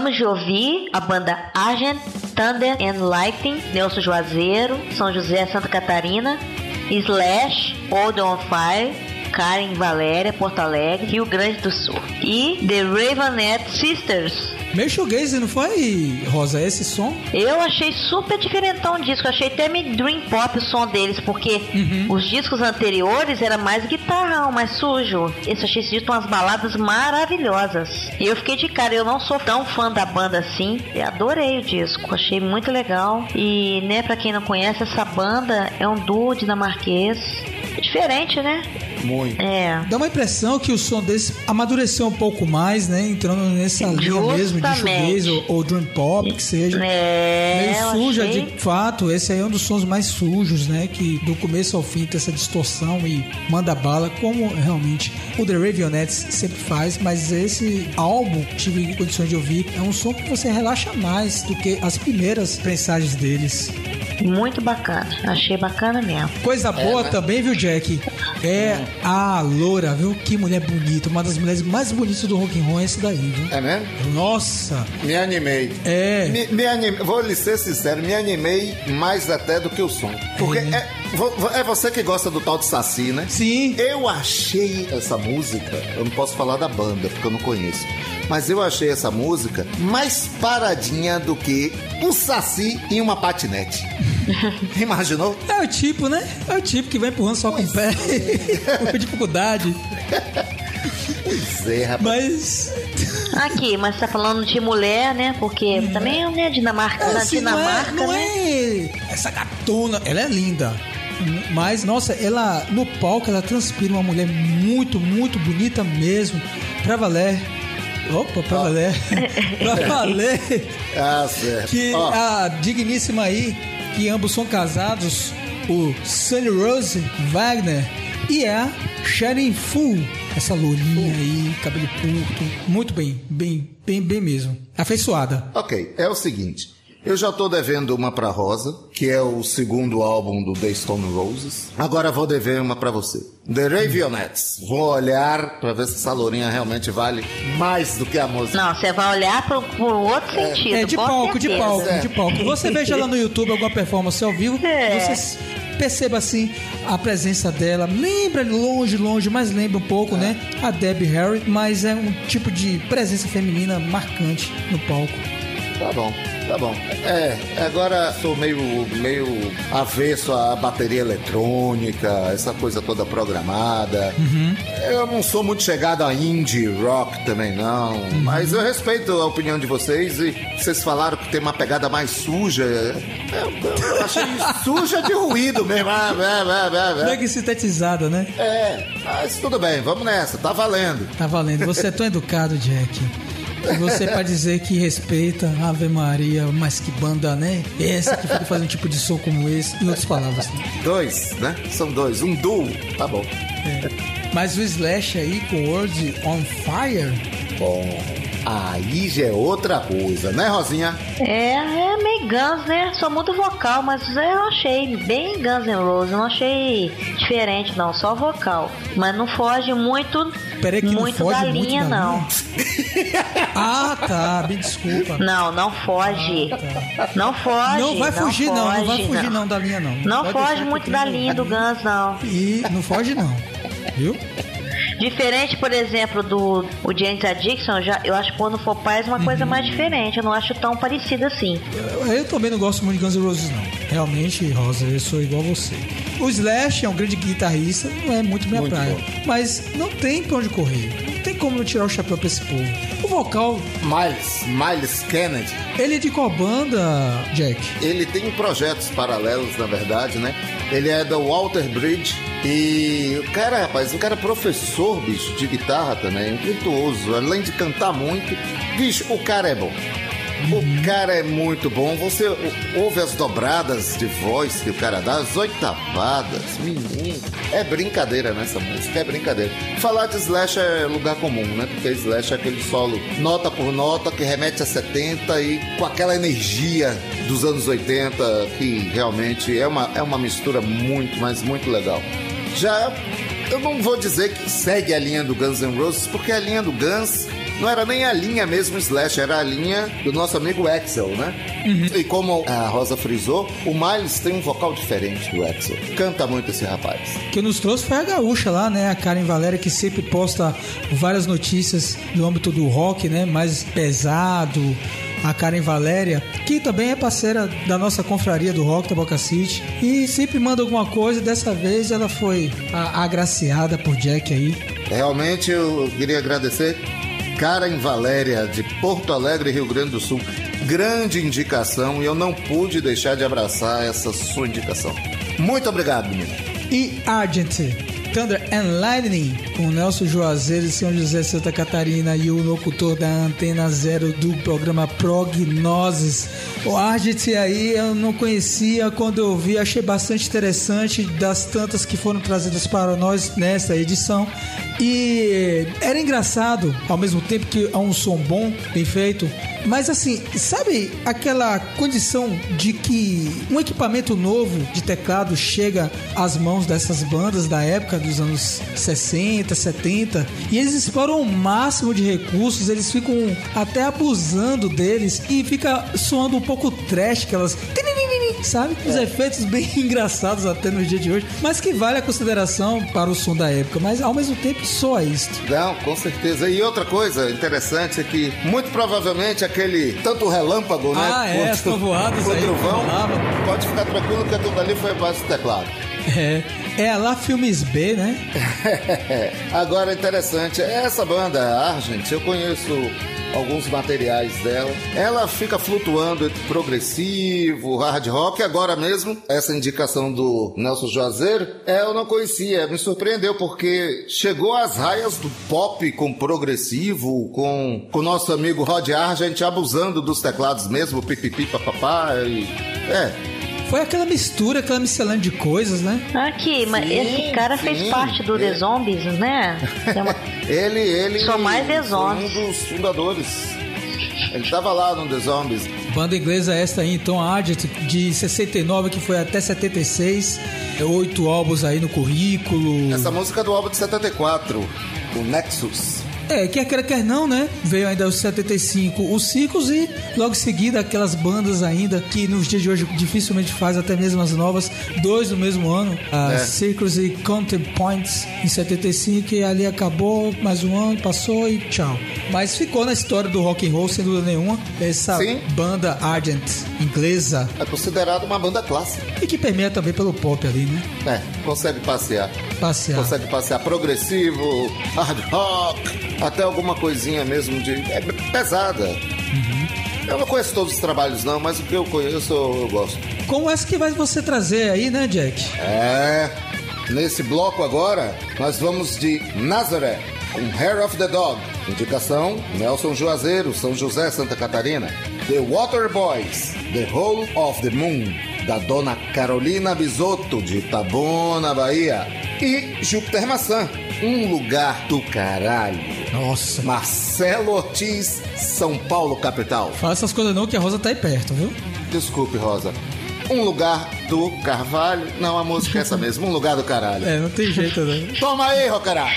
Acabamos de ouvir a banda Argent, Thunder and Lightning, Nelson Juazeiro, São José, Santa Catarina, Slash, Old on Fire, Karen Valéria, Porto Alegre, Rio Grande do Sul. E The Ravenette Sisters. Meio shoegaze, não foi, Rosa, esse som? Eu achei super diferentão o disco, achei até meio dream pop o som deles, porque os discos anteriores era mais guitarrão, mais sujo. Esse achei esse disco umas baladas maravilhosas. E eu fiquei de cara, eu não sou tão fã da banda assim, eu adorei o disco, achei muito legal. E, né, pra quem não conhece, essa banda é um duo dinamarquês. Diferente, né? Muito. É. Dá uma impressão que o som desse amadureceu um pouco mais, né? Entrando nessa linha mesmo de shoegaze ou, ou drum pop, que seja. É, Meio suja, achei- de fato. Esse aí é um dos sons mais sujos, né? Que do começo ao fim tem essa distorção e manda bala, como realmente o The Raveonettes sempre faz. Mas esse álbum, tive condições de ouvir, é um som que você relaxa mais do que as primeiras prensagens deles. Muito bacana, achei bacana mesmo. Coisa boa né? também, viu, Jack? É a loura, viu? Que mulher bonita. Uma das mulheres mais bonitas do rock and roll é essa daí, viu? É mesmo? Nossa! Me animei. É. Me, me animei. Vou lhe ser sincero, me animei mais até do que o som. Porque é, vo- é você que gosta do tal de Saci, né? Sim. Eu achei essa música, eu não posso falar da banda, porque eu não conheço. Mas eu achei essa música mais paradinha do que um saci em uma patinete. Imaginou? É o tipo, né? É o tipo que vai empurrando só com o pé. com dificuldade. Pois é, rapaz. Mas. Aqui, mas tá falando de mulher, né? Porque também é né, Dinamarca, na assim, não é, Dinamarca, não né? é essa gatona. Ela é linda. Mas, nossa, ela no palco ela transpira uma mulher muito, muito bonita mesmo. Pra valer. Opa, pra valer. pra valer. Ah, certo. Que Ó, a digníssima aí, que ambos são casados, o Sunny Rose Wagner e a Sharon Fu, essa lourinha aí, cabelo curto, muito bem, bem, bem, bem mesmo. Afeiçoada. Ok, é o seguinte. Eu já tô devendo uma pra Rosa, que é o segundo álbum do The Stone Roses. Agora vou dever uma pra você. The Ravionettes. Vou olhar pra ver se essa lourinha realmente vale mais do que a música. Não, você vai olhar pro, pro outro sentido. É, de palco, de palco, de palco. Você veja lá no YouTube alguma performance ao vivo, É. você perceba assim a presença dela. Lembra longe, longe, mas lembra um pouco, né? A Debbie Harry, mas é um tipo de presença feminina marcante no palco. Tá bom, tá bom. É, agora sou meio, meio avesso à bateria eletrônica, essa coisa toda programada. Eu não sou muito chegado a indie rock também, não. Mas eu respeito a opinião de vocês e vocês falaram que tem uma pegada mais suja. Eu, eu achei suja de ruído mesmo. Ah, é, é, é, é. Mega sintetizada, né? É, mas tudo bem, vamos nessa, tá valendo. Tá valendo. Você é tão educado, Jack. E você pra dizer que respeita Ave Maria, mas que banda, né? Essa que pode fazer um tipo de som como esse, em outras palavras. né? Dois, né? São dois, um duo, tá bom. Mas o Slash aí com World on Fire, Bom, aí já é outra coisa, né, Rosinha? É, é meio Guns, né? Só muda o vocal, mas eu achei bem Guns N' Roses. Não achei diferente, não. Só vocal. Mas não foge muito, Peraí que não muito foge da muito linha, da não. linha? Ah, tá. Me desculpa. Não, não foge. Não foge. Não vai fugir, não. Não vai foge, fugir, não, da linha, não. Não Pode foge muito da linha do Guns, não. E não foge, não. Viu? Diferente, por exemplo, do o James Addiction, já, eu acho que quando for paz é uma coisa Uhum. mais diferente. Eu não acho tão parecida assim. Eu, eu também não gosto muito de Guns N' Roses, não. Realmente, Rosa, eu sou igual a você. O Slash é um grande guitarrista, não é muito minha Muito praia. bom. Mas não tem pra onde correr. Como não tirar o chapéu pra esse povo. O vocal, Miles, Miles Kennedy, ele é de qual banda, Jack? ele tem projetos paralelos, na verdade, né? Ele é do Walter Bridge e o cara, rapaz, o cara é professor, bicho, de guitarra também, um virtuoso, além de cantar muito. Bicho, o cara é bom. O cara é muito bom. Você ouve as dobradas de voz que o cara dá, as oitavadas, menino. É brincadeira nessa música, é brincadeira. Falar de Slash é lugar comum, né? Porque Slash é aquele solo nota por nota que remete a 70 e com aquela energia dos anos 80 que realmente é uma, é uma mistura muito, mas muito legal. Já eu não vou dizer que segue a linha do Guns N' Roses, porque a linha do Guns não era nem a linha mesmo Slash, era a linha do nosso amigo Axel, né? E como a Rosa frisou, o Miles tem um vocal diferente do Axel. Canta muito esse rapaz. que nos trouxe foi a gaúcha lá, né? A Karen Valéria, que sempre posta várias notícias no âmbito do rock, né? Mais pesado. A Karen Valéria, que também é parceira da nossa confraria do rock da Boca City. E sempre manda alguma coisa. Dessa vez ela foi a- agraciada por Jack aí. Realmente eu queria agradecer Karen Valéria, de Porto Alegre, Rio Grande do Sul. Grande indicação e eu não pude deixar de abraçar essa sua indicação. Muito obrigado, menino. E Argent, Thunder and Lightning, com Nelson Juazeiro de São José, Santa Catarina e o locutor da Antena Zero do programa Prognoses. O Argent aí eu não conhecia, quando eu vi achei bastante interessante das tantas que foram trazidas para nós nessa edição. E era engraçado, ao mesmo tempo que é um som bom, bem feito. Mas assim, sabe aquela condição de que um equipamento novo de teclado chega às mãos dessas bandas da época dos anos 60, 70 e eles exploram o máximo de recursos, eles ficam até abusando deles e fica soando um pouco trash, aquelas sabe? Os efeitos bem engraçados até no dia de hoje, mas que vale a consideração para o som da época, mas ao mesmo tempo soa isto. Não, com certeza. E outra coisa interessante é que, muito provavelmente, aquele tanto relâmpago, né? Ah, é, as trovoadas o aí trovão, pode ficar tranquilo que aquilo dali foi a base do teclado. É, é a lá Filmes B, né? Agora, interessante, essa banda, Argent, eu conheço alguns materiais dela. Ela fica flutuando entre progressivo, hard rock. Agora mesmo, essa indicação do Nelson Juazeiro, é, eu não conhecia. Me surpreendeu porque chegou às raias do pop com progressivo, com o nosso amigo Rod Argent abusando dos teclados mesmo, pipipi, papapá. E, é, Foi aquela mistura, aquela miscelânea de coisas, né? Aqui, mas Sim, esse cara fez sim, parte do é. The Zombies, né? É Ele, ele. Só mais The Zombies. um dos fundadores. Ele tava lá no The Zombies. Banda inglesa esta aí, então, a Argent, de 69, que foi até 76. É, Oito álbuns aí no currículo. Essa música é do álbum de 74, o Nexus. É, quer queira, quer não, né? Veio ainda os 75, os Ciclos e logo em seguida aquelas bandas ainda que nos dias de hoje dificilmente faz até mesmo as novas, dois no mesmo ano, a É. Ciclos e Counterpoints em 75 e ali acabou, mais um ano, passou e tchau. Mas ficou na história do rock and roll sem dúvida nenhuma, essa Sim. banda Argent inglesa É considerado uma banda clássica. e que permeia também pelo pop ali, né? É, consegue passear. Passear. Consegue passear progressivo, hard rock, até alguma coisinha mesmo de. É pesada. Eu não conheço todos os trabalhos, não, mas o que eu conheço eu, gosto. Como essa que vai você trazer aí, né, Jack? É. Nesse bloco agora, nós vamos de Nazareth, com Hair of the Dog. Indicação: Nelson Juazeiro, São José, Santa Catarina. The Water Boys, The Whole of the Moon, da dona Carolina Bisotto, de Itabuna, Bahia. E Júpiter Maçã, Um Lugar do Caralho. Nossa. Marcelo Ortiz, São Paulo, capital. Fala essas coisas não, que a Rosa tá aí perto, viu? Desculpe, Rosa. Um lugar do Carvalho. Não, a música é essa mesmo. Um lugar do caralho. É, não tem jeito, né? Toma aí, Rocará!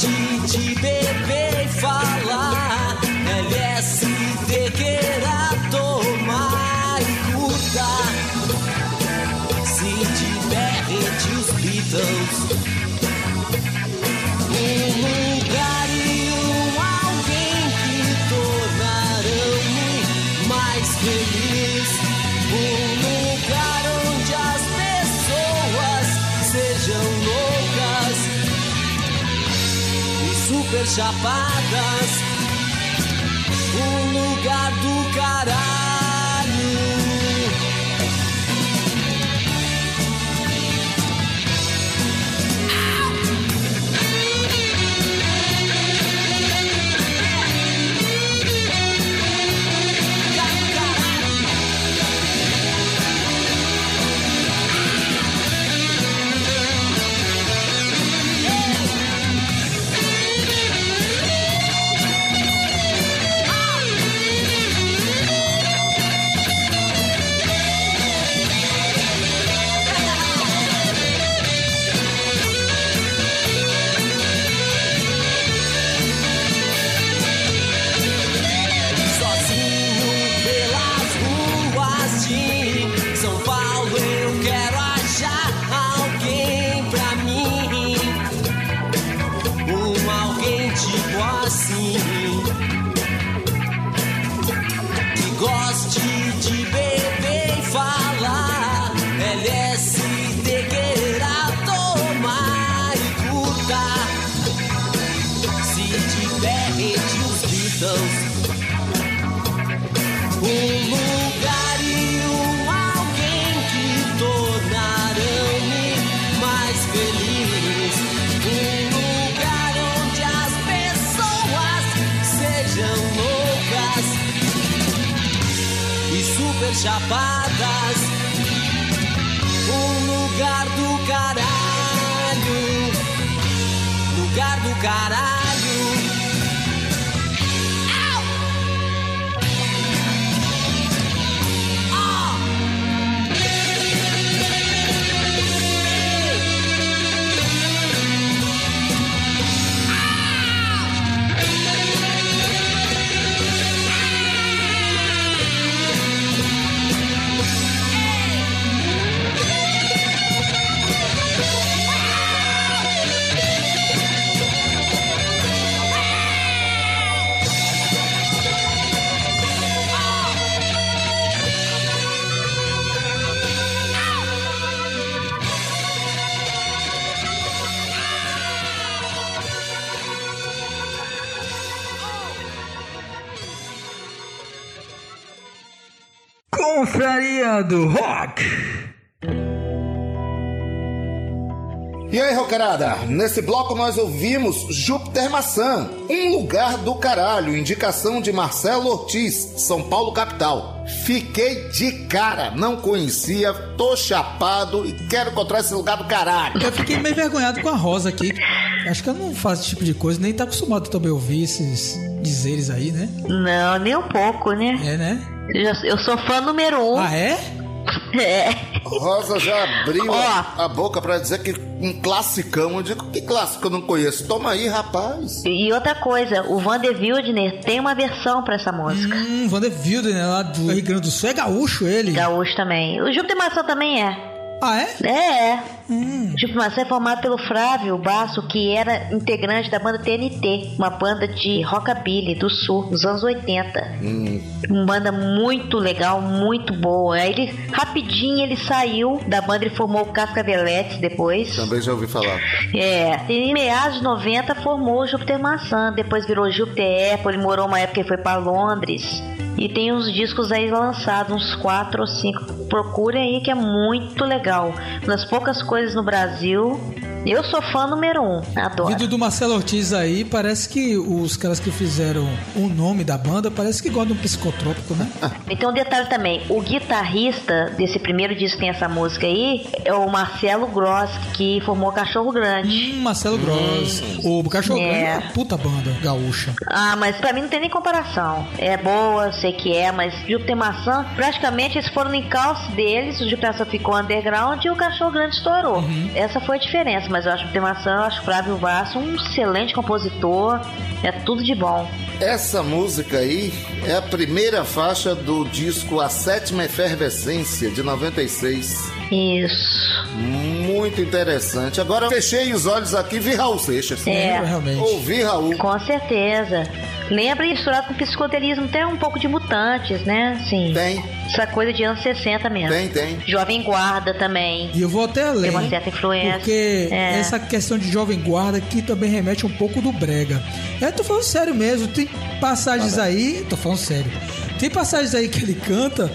De beber e falar. LSD queira tomar e curtar. Se tiver rede os Beatles. Chapadas. Um lugar do caralho. Confraria do Rock. E aí, roqueirada? Nesse bloco nós ouvimos Júpiter Maçã, Um Lugar do Caralho, indicação de Marcelo Ortiz, São Paulo capital. Fiquei de cara, não conhecia, tô chapado e quero encontrar esse lugar do caralho. Eu fiquei meio envergonhado com a Rosa aqui. Acho que ela não faz esse tipo de coisa, nem tá acostumado também a ouvir esses dizeres aí, né? Não, nem um pouco, né? É, né? Eu, sou fã número um. Ah, é? É. Rosa já abriu Ó. a, a boca pra dizer que um classicão. Eu digo, que clássico eu não conheço? Toma aí, rapaz. E outra coisa, o Van de Wildner tem uma versão pra essa música. Hum, Vander Wilder, né? Lá do Rio Grande do Sul. É gaúcho ele. Gaúcho também. O Júpiter Maçã também é. Ah, é? É, é. Júpiter Maçã é formado pelo Flávio Basso, que era integrante da banda TNT, uma banda de rockabilly do sul, dos anos 80. Uma banda muito legal, muito boa. Aí ele, rapidinho, ele saiu da banda e formou o Cascaveletes depois. Também já ouvi falar. É, em meados de 90 formou o Júpiter Maçã, depois virou Júpiter Apple, ele morou uma época e foi pra Londres. E tem uns discos aí lançados, uns quatro ou cinco. Procurem aí que é muito legal. Uma das poucas coisas no Brasil. Eu sou fã número um, adoro. Vídeo do Marcelo Ortiz aí, parece que os caras que fizeram o nome da banda, parece que gostam de um psicotrópico, né? E tem um detalhe também, o guitarrista desse primeiro disco que tem essa música aí é o Marcelo Gross, que formou Cachorro Grande. Hum, Marcelo Gross. O Cachorro É. Grande é uma puta banda gaúcha. Ah, mas pra mim não tem nem comparação. É boa, sei que é, mas Júpiter Maçã, praticamente eles foram no encalço deles, o Júpiter Maçã ficou underground e o Cachorro Grande estourou. Essa foi a diferença, mas eu acho Júpiter Maçã, eu acho Flávio Vasso um excelente compositor, é tudo de bom. Essa música aí é a primeira faixa do disco A Sétima Efervescência, de 96. Isso. Muito interessante. Agora fechei os olhos aqui e vi Raul Seixas. É. Lembra, realmente. Ouvi Raul. Com certeza. Lembra misturado com psicodelismo, tem um pouco de mutantes, né? Sim. Tem, Essa coisa de anos 60 mesmo. tem, tem. Jovem Guarda também. E eu vou até além. uma certa influência. Porque É. essa questão de jovem guarda aqui também remete um pouco do brega. Eu tô falando sério mesmo, tem passagens aí, tô falando sério. Tem passagens aí que ele canta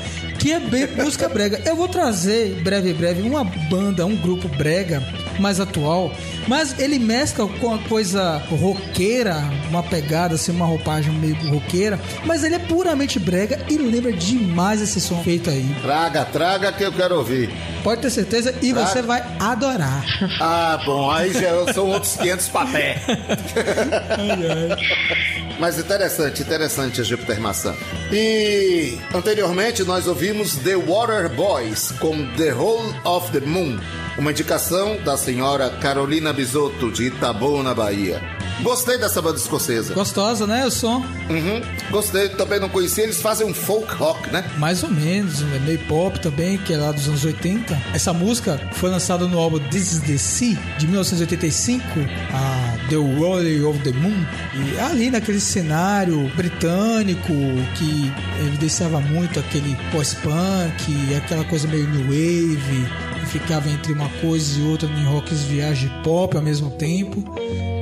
que é bem música brega. Eu vou trazer breve breve uma banda, um grupo brega mais atual, mas ele mescla com a coisa roqueira, uma pegada assim, uma roupagem meio roqueira, mas ele é puramente brega e lembra demais esse som feito aí. Traga, traga que eu quero ouvir. Pode ter certeza e Traga. você vai adorar. Ah, bom, aí já são outros 500 papé. Mas interessante, interessante a Júpiter Maçã. E anteriormente nós ouvimos The Water Boys com The Whole of the Moon, uma indicação da senhora Carolina Bisotto de Itabuna, Bahia. Gostei dessa banda escocesa. Gostosa, né? O som. Uhum, gostei, também não conhecia. Eles fazem um folk rock, né? Mais ou menos, é meio pop também, que é lá dos anos 80. Essa música foi lançada no álbum This is the Sea, de 1985, a The Rolling of the Moon. E ali naquele cenário britânico que evidenciava muito aquele pós-punk, aquela coisa meio new wave, ficava entre uma coisa e outra em rocks viagem pop ao mesmo tempo.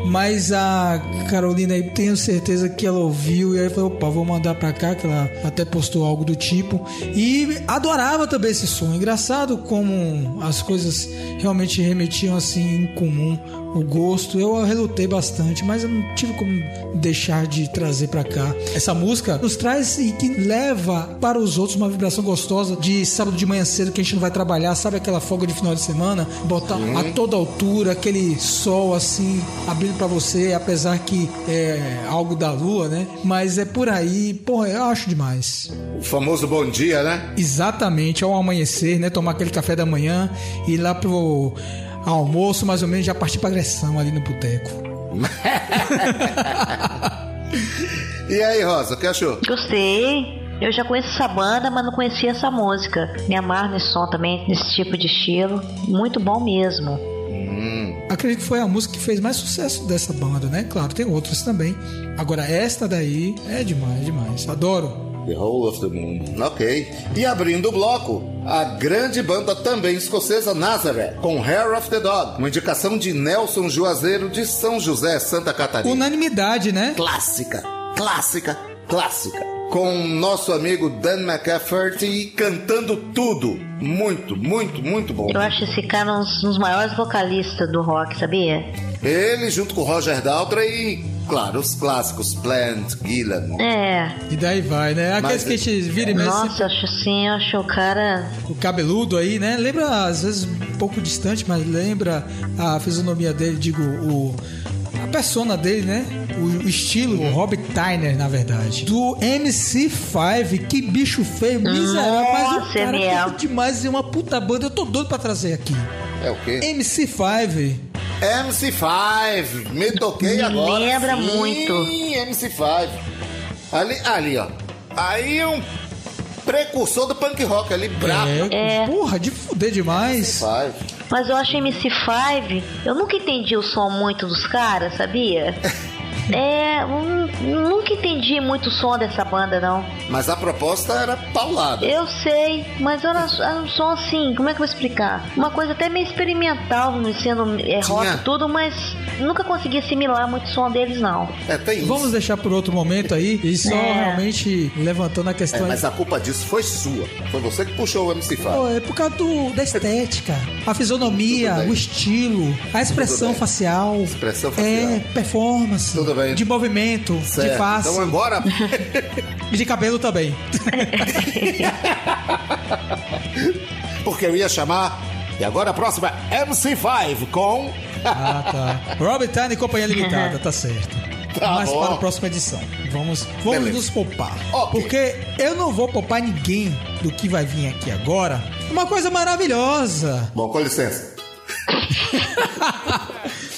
Mas a Carolina aí tenho certeza que ela ouviu e aí falou, opa, vou mandar pra cá, que ela até postou algo do tipo. E adorava também esse som. Engraçado como as coisas realmente remetiam assim em comum o gosto. Eu relutei bastante, mas eu não tive como deixar de trazer pra cá. Essa música nos traz e que leva para os outros uma vibração gostosa de sábado de manhã cedo que a gente não vai trabalhar, sabe aquela folga de final de semana? Botar a toda altura, aquele sol assim, abrindo pra você, apesar que é algo da lua, né? Mas é por aí, porra, eu acho demais. O famoso bom dia, né? Exatamente, ao amanhecer, né? Tomar aquele café da manhã e ir lá pro almoço, mais ou menos, já partir pra agressão ali no boteco. E aí, Rosa, o que achou? Gostei. Eu já conheço essa banda, mas não conhecia essa música. Me amarro nesse som também, nesse tipo de estilo. Muito bom mesmo. Acredito que foi a música que fez mais sucesso dessa banda, né? Claro, tem outras também. Agora, esta daí é demais, demais. Adoro. The Whole of the Moon. Ok. E abrindo o bloco, a grande banda também escocesa Nazareth, com Hair of the Dog, uma indicação de Nelson Juazeiro de São José, Santa Catarina. Unanimidade, né? Clássica, clássica, clássica. Com nosso amigo Dan McCafferty cantando tudo. Muito, muito, muito bom. Eu acho esse cara um dos maiores vocalistas do rock, sabia? Ele junto com Roger Daltrey e, claro, os clássicos Plant, Gillan. É. E daí vai, né? Aqueles Mas- que a gente vira e mexe Nossa, eu acho assim, eu acho o cara. o cabeludo aí, né? Lembra, às vezes, um pouco distante, mas lembra a fisionomia dele, digo, o. A persona dele, né? O, o estilo, o Robert Tyner, na verdade. Do MC5, que bicho feio, miserável. Mas o Nossa, cara canta demais e uma puta banda. Eu tô doido pra trazer aqui. É o quê? MC5. MC5, me toquei Me agora. lembra Sim, muito. MC5. Ali, ali, ó. Aí é um precursor do punk rock ali, brabo. É, porra, de fuder demais. MC5. Mas eu acho MC5, eu nunca entendi o som muito dos caras, sabia? É, eu nunca entendi muito o som dessa banda, não. Mas a proposta era paulada. Eu sei, mas era, era um som assim, como é que eu vou explicar? Uma coisa até meio experimental, sendo é, rock e tudo, mas nunca consegui assimilar muito o som deles, não. É, tem isso. Vamos deixar por outro momento aí e só É. realmente levantando a É, questão. mas a culpa disso foi sua. Foi você que puxou o MC5. Pô, é por causa do, da estética, a fisionomia, o estilo, a expressão facial, Expressão facial. é performance, Tudo bem. de movimento, de Certo. face Então agora. e de cabelo também. Porque eu ia chamar. E agora a próxima é MC5 com. Ah, tá. Robert Tiny e Companhia Limitada, tá certo. Tá Mas bom. para a próxima edição. Vamos, vamos Beleza. nos poupar. Ok. Porque eu não vou poupar ninguém do que vai vir aqui agora. Uma coisa maravilhosa. Bom, com licença.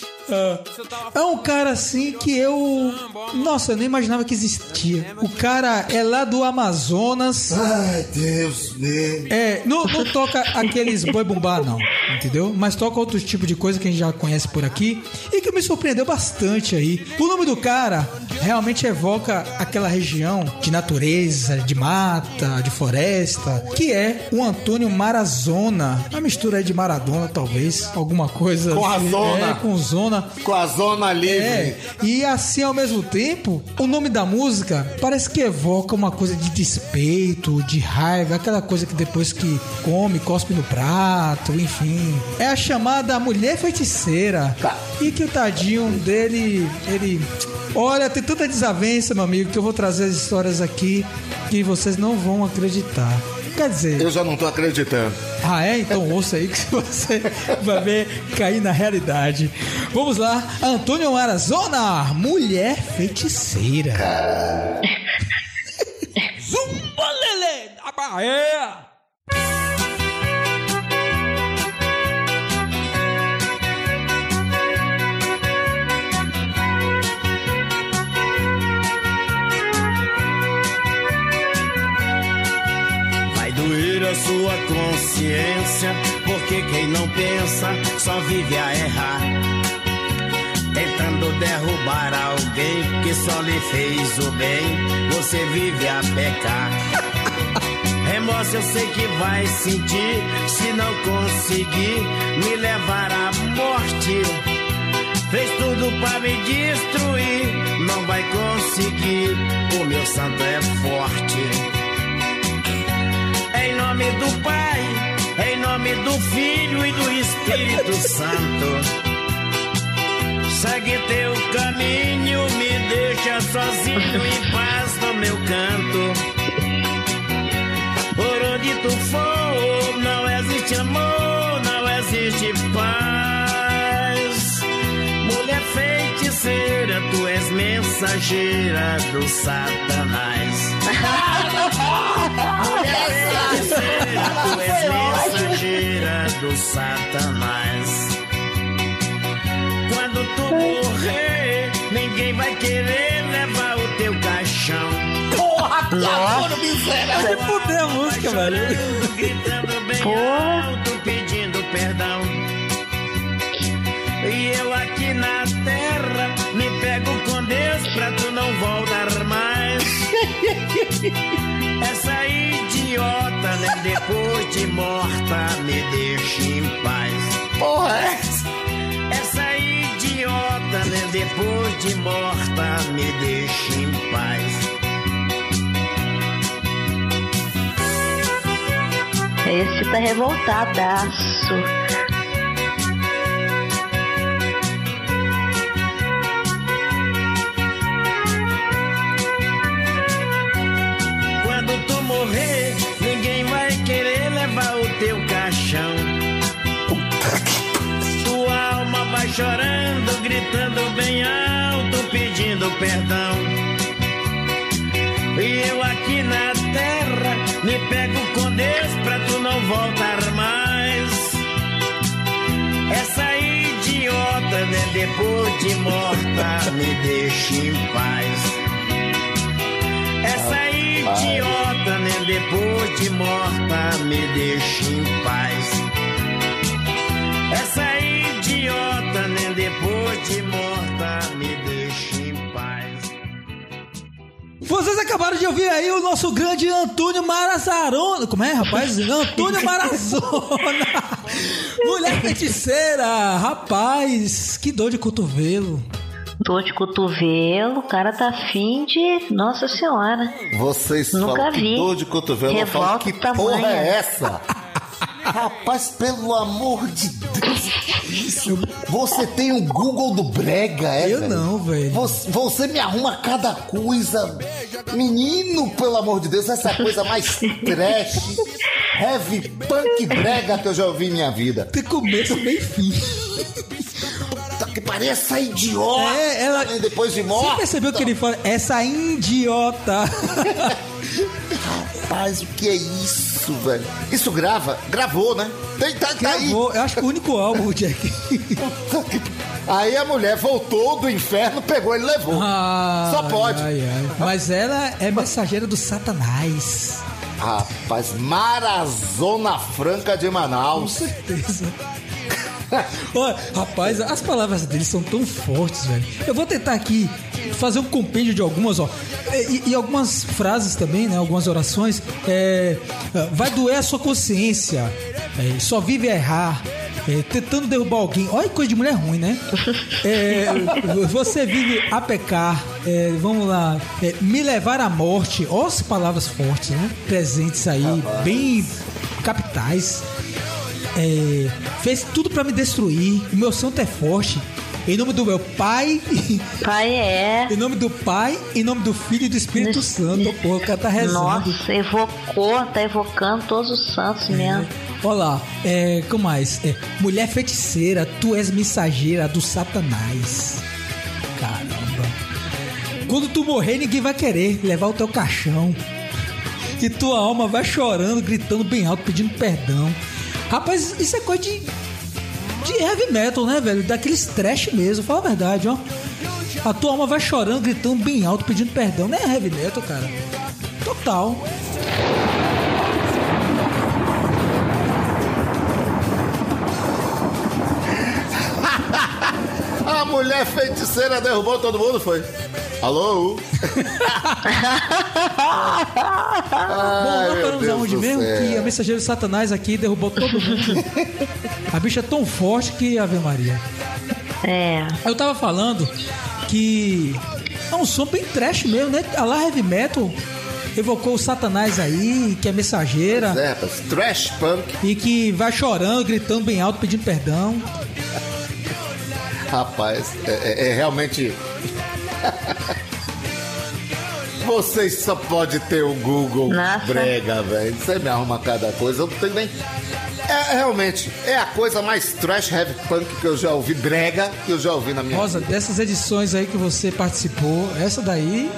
É um cara assim que eu. Nossa, eu nem imaginava que existia. O cara é lá do Amazonas. Ai, Deus meu. É, não, não toca aqueles boi bumbá, não, entendeu? Mas toca outros tipos de coisa que a gente já conhece por aqui e que me surpreendeu bastante aí. O nome do cara realmente evoca aquela região de natureza, de mata, de floresta, que é o Antônio Marazona. Uma mistura aí de Maradona, talvez, alguma coisa. Com a assim. zona. É, com zona. Com a zona livre. É, e assim ao mesmo tempo, o nome da música parece que evoca uma coisa de despeito, de raiva, aquela coisa que depois que come, cospe no prato, enfim. É a chamada mulher feiticeira. Tá. E que o tadinho dele, ele. Olha, tem tanta desavença, meu amigo, que eu vou trazer as histórias aqui que vocês não vão acreditar. Quer dizer, Eu já não tô acreditando. ah, é? Então ouça aí que você vai ver cair na realidade. Vamos lá, Antônio Marazona, mulher feiticeira. Zumba Lelê da Bahia. Sua consciência, porque quem não pensa só vive a errar. Tentando derrubar alguém que só lhe fez o bem, você vive a pecar. Remorso eu sei que vai sentir, se não conseguir me levar à morte. Fez tudo pra me destruir, não vai conseguir, o meu santo é forte. Em nome do Pai, em nome do Filho e do Espírito Santo. Segue teu caminho, me deixa sozinho em paz no meu canto. Por onde tu for, não existe amor, não existe paz. Mulher feiticeira, tu és mensageira do Satanás. Tu és mensageira do Satanás. Quando tu morrer, ninguém vai querer levar o teu caixão. Vai fuder a música, velho. Gritando bem Porra. alto, pedindo perdão. E eu aqui na terra me pego com Deus pra tu não voltar mais. Essa idiota, né? Depois de morta, me deixa em paz. Porra, é essa? Essa idiota, né? Depois de morta, me deixa em paz. Esse tá revoltadaço. Morrer, ninguém vai querer levar o teu caixão. Tua alma vai chorando, gritando bem alto, pedindo perdão. E eu aqui na terra me pego com Deus pra tu não voltar mais. Essa idiota, né, depois de morta, me deixa em paz. Essa idiota, né? Depois de morta, me deixa em paz. Essa idiota, nem depois de morta me deixa em paz. Vocês acabaram de ouvir aí o nosso grande Antônio Marazarona. Como é, rapaz? Antônio Marazona. Mulher feiticeira. Rapaz, que dor de cotovelo. Dor de cotovelo, o cara tá afim de. Nossa senhora. Vocês Nunca falam que vi. dor de cotovelo, eu falo que tamanha. porra é essa? Rapaz, pelo amor de Deus. Você tem o Google do Brega, é? Eu velho? não, velho. Você, você me arruma cada coisa. Menino, pelo amor de Deus, essa é a coisa mais trash, heavy punk brega que eu já ouvi em minha vida. Tem começo, meio fim. Puta que pareça idiota. É, ela- Depois de morte. Você percebeu que ele fala, essa idiota. Rapaz, o que é isso, velho? Isso grava? Gravou, né? Tem, tá, tá aí. Gravou, eu acho que o único álbum, Jack. Aí a mulher voltou do inferno, pegou e levou. Ah, Só pode. ai, ai. Mas ela é mensageira do Satanás. Rapaz, Marazona Franca de Com Manaus. certeza. Olha, rapaz, as palavras dele são tão fortes, velho. Eu vou tentar aqui fazer um compêndio de algumas, ó. E, e algumas frases também, né? Algumas orações. É, vai doer a sua consciência. É, só vive a errar. É, tentando derrubar alguém. Olha que coisa de mulher ruim, né? É, você vive a pecar. É, vamos lá. É, me levar à morte. Olha as palavras fortes, né? Presentes aí, bem capitais. É, fez tudo pra me destruir. O meu santo é forte. Em nome do meu Pai, Pai é. em nome do Pai, em nome do Filho e do Espírito Santo. O cara tá rezando. Nossa, evocou, tá evocando todos os santos mesmo. Olha lá, é, como mais? É, mulher feiticeira, tu és mensageira do Satanás. Caramba. Quando tu morrer, ninguém vai querer levar o teu caixão. E tua alma vai chorando, gritando bem alto, pedindo perdão. Rapaz, isso é coisa de, de heavy metal, né, velho? Daqueles trash mesmo, fala a verdade, ó. A tua alma vai chorando, gritando bem alto, pedindo perdão. Não é heavy metal, cara. Total. A mulher feiticeira derrubou todo mundo, foi? Alô? Bom, Ai, nós meu paramos aonde mesmo? céu. Que a mensageira de Satanás aqui derrubou todo mundo. a bicha é tão forte que Ave Maria. É. Eu tava falando que é um som bem trash mesmo, né? A lá Heavy Metal evocou o Satanás aí, que é mensageira, É, rapaz, trash punk. e que vai chorando, gritando bem alto, pedindo perdão. Rapaz, é, é- é realmente. Vocês só pode ter o Google Nossa. brega, velho. Você me arruma cada coisa, eu não tenho nem. É realmente, é a coisa mais trash heavy punk que eu já ouvi, brega, que eu já ouvi na minha Rosa, vida. dessas edições aí que você participou, essa daí,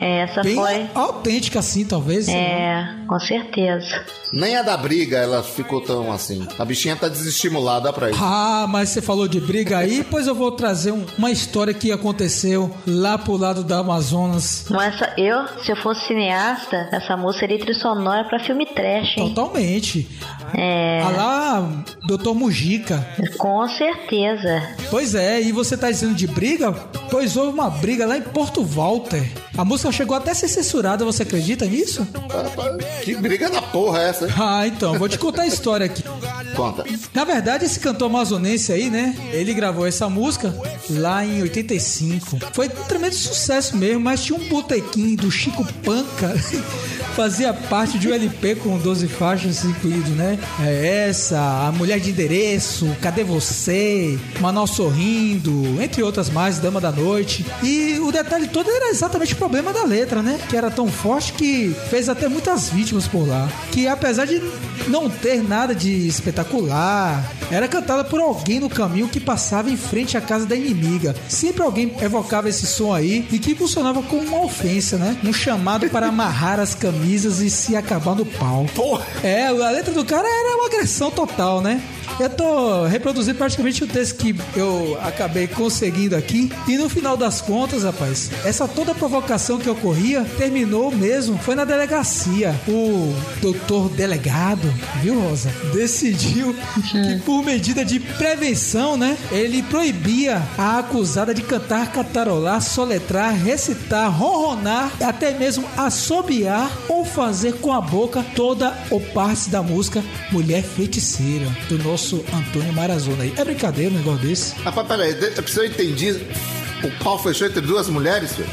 Essa bem foi. autêntica assim, talvez. É, com certeza. Nem a da briga ela ficou tão assim. A bichinha tá desestimulada pra isso. Ah, mas você falou de briga aí, pois eu vou trazer um- uma história que aconteceu lá pro lado da Amazonas. Mas essa, eu, se eu fosse cineasta, essa música seria trilha sonora pra filme trash, hein? Totalmente. É, Ah lá, doutor Mujica. com certeza. Pois é, e você tá dizendo de briga? Pois houve uma briga lá em Porto Walter. A música chegou até a ser censurada, você acredita nisso? Que briga da porra é essa, hein? Ah, então, vou te contar a história aqui. Conta. Na verdade, esse cantor amazonense aí, né? Ele gravou essa música lá em 85. Foi um tremendo sucesso mesmo, mas tinha um botequim do Chico Panca. Fazia parte de um LP com 12 faixas incluído, né? É essa, A Mulher de Endereço, Cadê Você? Manaus Sorrindo, entre outras mais, Dama da Noite. E o detalhe todo era exatamente o problema da letra, né? Que era tão forte que fez até muitas vítimas por lá. Que apesar de não ter nada de espetacular, era cantada por alguém no caminho que passava em frente à casa da inimiga. Sempre alguém evocava esse som aí e que funcionava como uma ofensa, né? Um chamado para amarrar as camisas e se acabar no pau. Porra! É, a letra do cara era uma agressão total, né? Eu tô reproduzindo praticamente o texto que eu acabei conseguindo aqui. E no final das contas, rapaz, essa toda provocação que ocorria terminou mesmo. Foi na delegacia. O doutor delegado, viu, Rosa? Decidiu que por medida de prevenção, né? Ele proibia a acusada de cantar, cantarolar, soletrar, recitar, ronronar, até mesmo assobiar ou fazer com a boca toda ou parte da música Mulher Feiticeira, do nosso Antônio Marazona aí. É brincadeira um negócio desse? Rapaz, peraí, de- se eu entendi, o pau fechou entre duas mulheres, filho?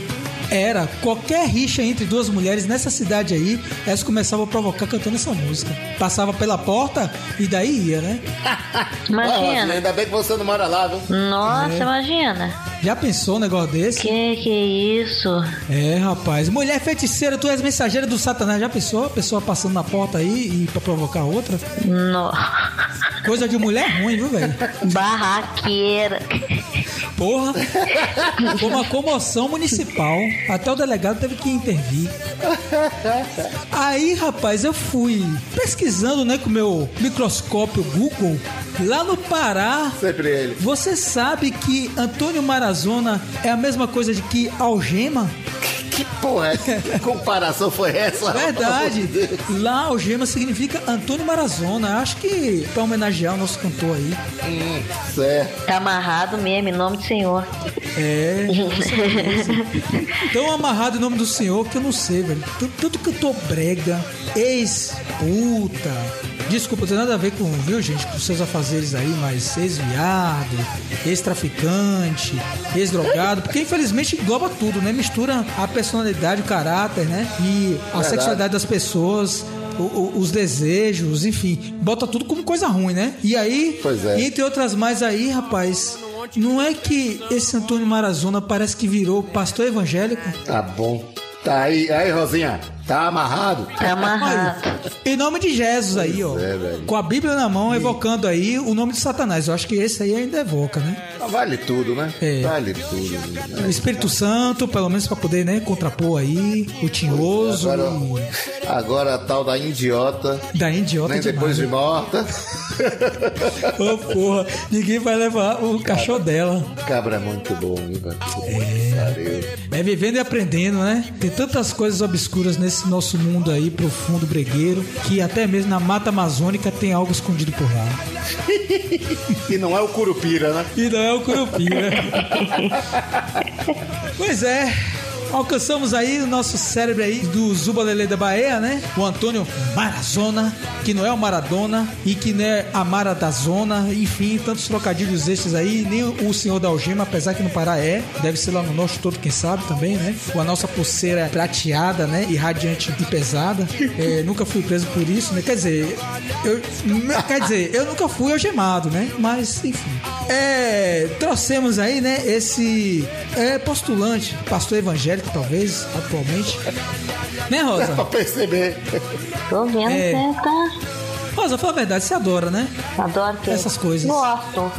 Era qualquer rixa entre duas mulheres nessa cidade aí, elas começavam a provocar cantando essa música. Passava pela porta e daí ia, né? Imagina. ainda bem que você não mora lá, viu? Nossa, É. imagina. Já pensou um negócio desse? Que que é isso? É, rapaz. Mulher feiticeira, tu és mensageira do Satanás. Já pensou? A pessoa passando na porta aí e pra provocar outra? No... Coisa de mulher ruim, viu, velho? Barraqueira. Porra. Foi uma comoção municipal. Até o delegado teve que intervir. Aí, rapaz, eu fui pesquisando, né, com o meu microscópio Google, lá no Pará. Sempre ele. Você sabe que Antônio Marazona é a mesma coisa de que algema? Que porra, é? que comparação foi essa? Verdade. Lá algema significa Antônio Marazona. Acho que pra homenagear o nosso cantor aí. Hum, certo. Tá amarrado mesmo, em nome do Senhor. É. Tão amarrado em nome do Senhor que eu não sei, velho. Tanto cantor brega, ex-puta. Desculpa, não tem nada a ver com, viu, gente, com seus afazeres aí, mas ex-viado, ex-traficante, ex-drogado, porque infelizmente engloba tudo, né? Mistura a personalidade, o caráter, né? E a Verdade. sexualidade das pessoas. o- o- os desejos, enfim, bota tudo como coisa ruim, né? E aí, Pois é. entre outras mais aí, rapaz, não é que esse Antônio Marazona parece que virou pastor evangélico? Tá bom. Tá aí, aí, Rosinha. Tá amarrado? Tá amarrado. Em nome de Jesus aí, ó. é, com a Bíblia na mão, evocando aí o nome de Satanás. Eu acho que esse aí ainda evoca, né? Vale tudo, né? É. Vale tudo. né? O Espírito Santo, pelo menos pra poder, né, contrapor aí o tinhoso Agora, e agora a tal da idiota, da idiota nem depois de demais. morta. Ô, porra, ninguém vai levar o cachorro dela. Cabra é muito bom, hein, velho? É. É vivendo e aprendendo, né? Tem tantas coisas obscuras nesse nosso mundo aí, profundo, bregueiro, que até mesmo na mata amazônica tem algo escondido por lá. E não é o Curupira, né? E não é o Curupira. pois é. Alcançamos aí o nosso cérebro aí do Zubalele da Bahia, né? O Antônio Marazona, que não é o Maradona e que não é a Mara da Zona, enfim, tantos trocadilhos estes aí, nem o Senhor da Algema, apesar que no Pará é, deve ser lá no norte todo, quem sabe também, né? Com a nossa pulseira prateada, né? E radiante e pesada. É, nunca fui preso por isso, né? Quer dizer, eu, quer dizer, eu nunca fui algemado, né? Mas, enfim. É, trouxemos aí, né, esse é, postulante, pastor evangélico, talvez, atualmente. Né, Rosa? Pra perceber. Tô vendo É. tá. Rosa, fala a verdade, você adora, né? Adoro que Essas coisas. Gosto.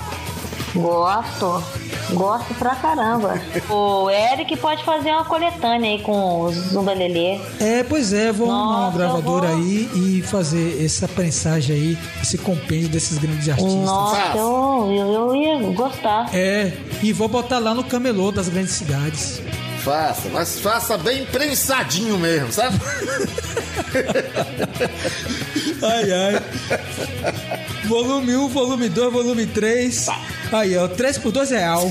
Gosto. Gosto pra caramba. O Eric pode fazer uma coletânea aí com os Zumbalelê. É, pois é, vou arrumar uma Nossa, gravadora vou- aí e fazer essa prensagem aí, esse compêndio desses grandes artistas. Nossa, eu, eu, eu ia gostar. É, e vou botar lá no camelô das grandes cidades. Faça, mas faça bem prensadinho mesmo, sabe? Ai, ai. Volume 1, volume 2, volume 3. Aí, ó, 3 por 2 real.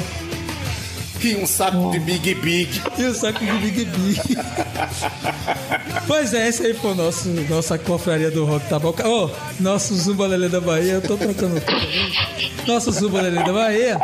E um saco de Big Big. E o saco de Big Big. pois é, esse aí foi o nosso, nossa confraria do rock, tá bom? Ô, nosso Zumbalelê da Bahia, eu tô trocando. Nosso Zumbalelê da Bahia.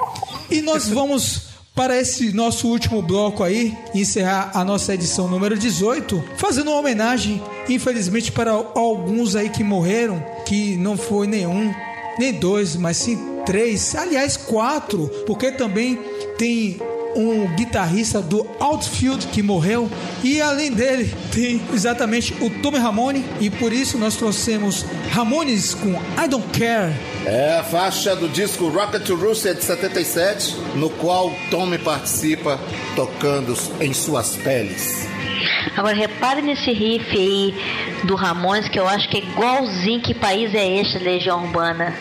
E nós vamos para esse nosso último bloco aí, encerrar a nossa edição número 18, fazendo uma homenagem, infelizmente, para alguns aí que morreram, que não foi nenhum, nem dois, mas sim três, aliás, quatro, porque também tem um guitarrista do Outfield que morreu e além dele tem exatamente o Tommy Ramone e por isso nós trouxemos Ramones com I Don't Care. É a faixa do disco Rocket to Russia de 77, no qual Tommy participa tocando em suas peles. Agora repare nesse riff aí do Ramones, que eu acho que é igualzinho que país é este, Legião Urbana.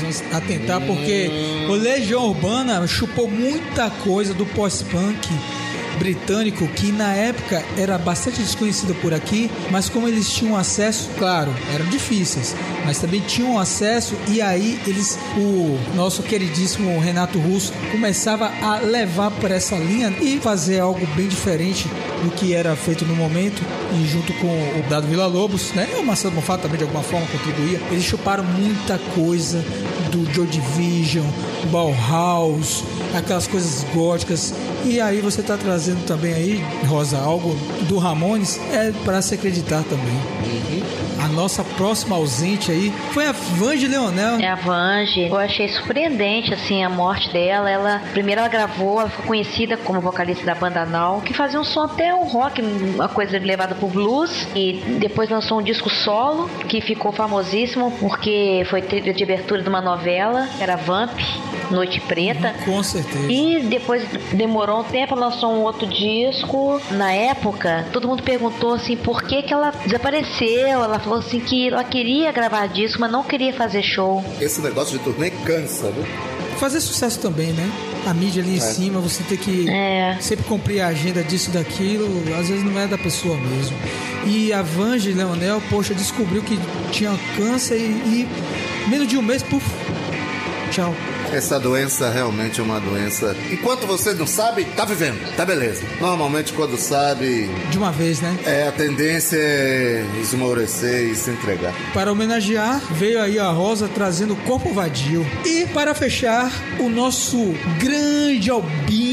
vamos atentar, porque o Legião Urbana chupou muita coisa do pós-punk britânico que na época era bastante desconhecido por aqui, mas como eles tinham acesso, claro, eram difíceis, mas também tinham acesso e aí eles, o nosso queridíssimo Renato Russo começava a levar por essa linha e fazer algo bem diferente do que era feito no momento e junto com o Dado Vila Lobos, né? E o Marcelo Bonfá também de alguma forma contribuía. Eles chuparam muita coisa do Joy Division, Bauhaus, aquelas coisas góticas. E aí você tá trazendo também aí, Rosa, algo do Ramones, é para se acreditar também. A nossa próxima ausente aí foi a Vange Leonel. É a Vange. Eu achei surpreendente, assim, a morte dela. Ela, primeiro ela gravou, ela ficou conhecida como vocalista da banda Now, que fazia um som até um rock, uma coisa levada pro blues. E depois lançou um disco solo, que ficou famosíssimo, porque foi trilha de abertura de uma novela, que era Vamp, Noite Preta. Com certeza. E depois demorou um tempo, lançou um outro disco. Na época, todo mundo perguntou assim por que, que ela desapareceu. Ela falou assim que ela queria gravar disco, mas não queria fazer show. Esse negócio de turnê cansa, viu? Fazer sucesso também, né? A mídia ali em cima, você tem que É. sempre cumprir a agenda disso, daquilo, às vezes não é da pessoa mesmo. E a Vange Leonel, poxa, descobriu que tinha câncer e, e menos de um mês, puf, tchau. Essa doença realmente é uma doença. Enquanto você não sabe, tá vivendo, tá beleza. Normalmente quando sabe, De uma vez, né? é a tendência é esmorecer e se entregar. Para homenagear, veio aí a Rosa trazendo Corpo Vadio. E para fechar, o nosso grande albino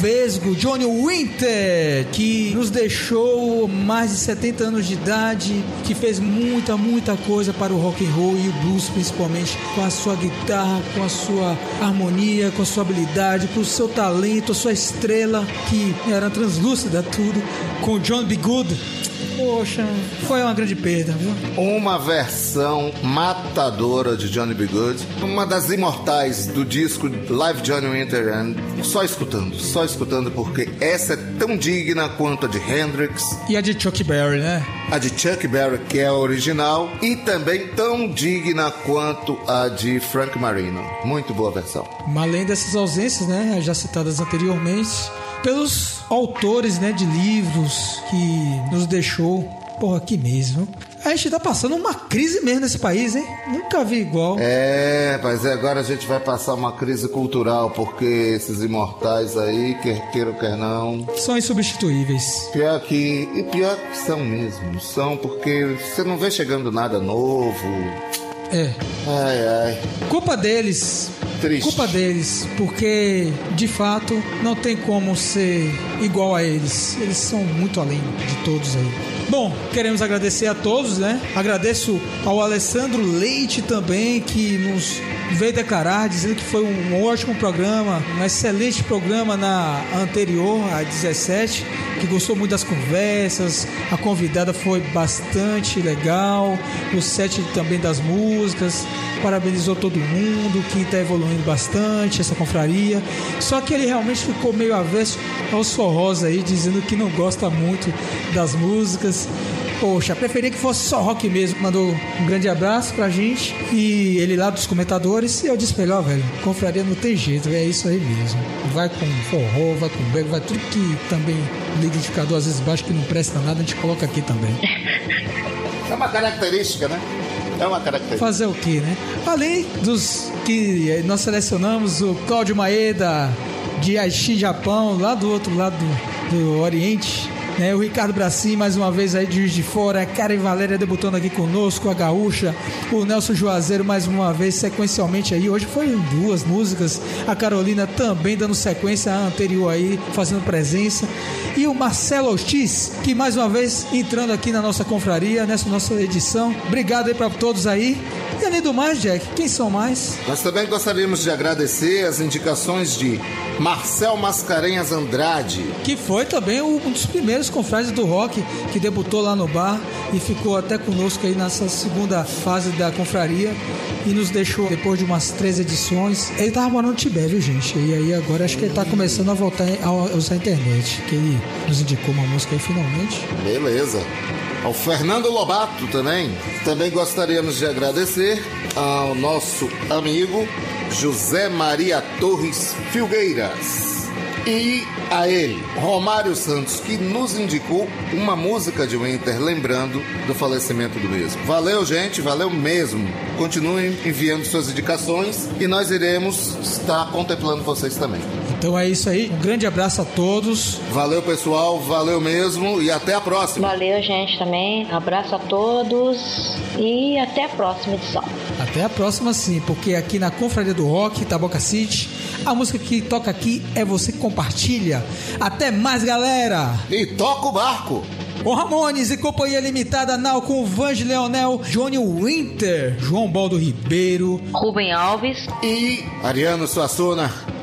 vesgo, Johnny Winter, que nos deixou mais de 70 anos de idade, que fez muita, muita coisa para o rock and roll e o blues principalmente, com a sua guitarra, com a sua harmonia, com a sua habilidade, com o seu talento, a sua estrela, que era translúcida tudo, com John B. Good. Poxa, foi uma grande perda, viu? Uma versão matadora de Johnny B. Good, uma das imortais do disco Live Johnny Winter, and só escutando, só escutando, porque essa é tão digna quanto a de Hendrix, E a de Chuck Berry, né? a de Chuck Berry, que é a original, e também tão digna quanto a de Frank Marino. Muito boa versão. Além dessas ausências, né, já citadas anteriormente, pelos autores, né, de livros que nos deixou, porra, que mesmo. A gente tá passando uma crise mesmo nesse país, hein? Nunca vi igual. É, mas é, agora a gente vai passar uma crise cultural, porque esses imortais aí, quer queira ou quer não, São insubstituíveis. Pior que. E pior que são mesmo. São porque você não vê chegando nada novo. É. Ai, ai. Culpa deles. Triste. Culpa deles, porque de fato não tem como ser igual a eles. Eles são muito além de todos aí. Bom, queremos agradecer a todos, né? Agradeço ao Alessandro Leite também, que nos veio declarar, dizendo que foi um ótimo programa, um excelente programa na anterior, a 17, que gostou muito das conversas, a convidada foi bastante legal, o set também das músicas, parabenizou todo mundo, que está evoluindo bastante essa confraria. Só que ele realmente ficou meio avesso aos forrós aí, dizendo que não gosta muito das músicas. Poxa, preferia que fosse só rock mesmo. Mandou um grande abraço pra gente. E ele lá dos comentadores. Eu disse pra ele, ó, velho, confraria não tem jeito, é isso aí mesmo. Vai com forró, vai com brega, vai tudo que também identificador às vezes baixo que não presta nada, a gente coloca aqui também. É uma característica, né? É uma característica. Fazer o que, né? Além dos que eh, nós selecionamos o Cláudio Maeda de Aichi, Japão, lá do outro lado do, do Oriente. Né, o Ricardo Bracim, mais uma vez aí de Juiz de Fora, a Karen Valéria debutando aqui conosco, a Gaúcha, o Nelson Juazeiro mais uma vez sequencialmente aí, hoje foi duas músicas, a Carolina também dando sequência à anterior aí, fazendo presença, e o Marcelo Ortiz, que mais uma vez entrando aqui na nossa confraria, nessa nossa edição. Obrigado aí para todos aí. E além do mais, Jack, quem são mais? Nós também gostaríamos de agradecer as indicações de Marcel Mascarenhas Andrade. Que foi também um dos primeiros confrades do rock que debutou lá no bar e ficou até conosco aí nessa segunda fase da confraria e nos deixou depois de umas três edições. Ele tava morando no Tibete, viu, gente? E aí agora acho que ele tá começando a voltar a usar a internet, que ele nos indicou uma música aí finalmente. Beleza. ao Fernando Lobato também. Também gostaríamos de agradecer ao nosso amigo José Maria Torres Filgueiras. E a ele, Romário Santos, que nos indicou uma música de Winter, lembrando do falecimento do mesmo. Valeu, gente, valeu mesmo. Continuem enviando suas indicações e nós iremos estar contemplando vocês também. Então é isso aí. Um grande abraço a todos. Valeu, pessoal, valeu mesmo e até a próxima. Valeu, gente, também. Abraço a todos e até a próxima edição. Até a próxima, sim, porque aqui na Confraria do Rock, Taboca City, a música que toca aqui é você que compartilha. Até mais, galera! E toca o barco! O Ramones e Companhia Limitada Now com Vange Leonel, Johnny Winter, João Baldo Ribeiro, Rubem Alves e Ariano Suassuna.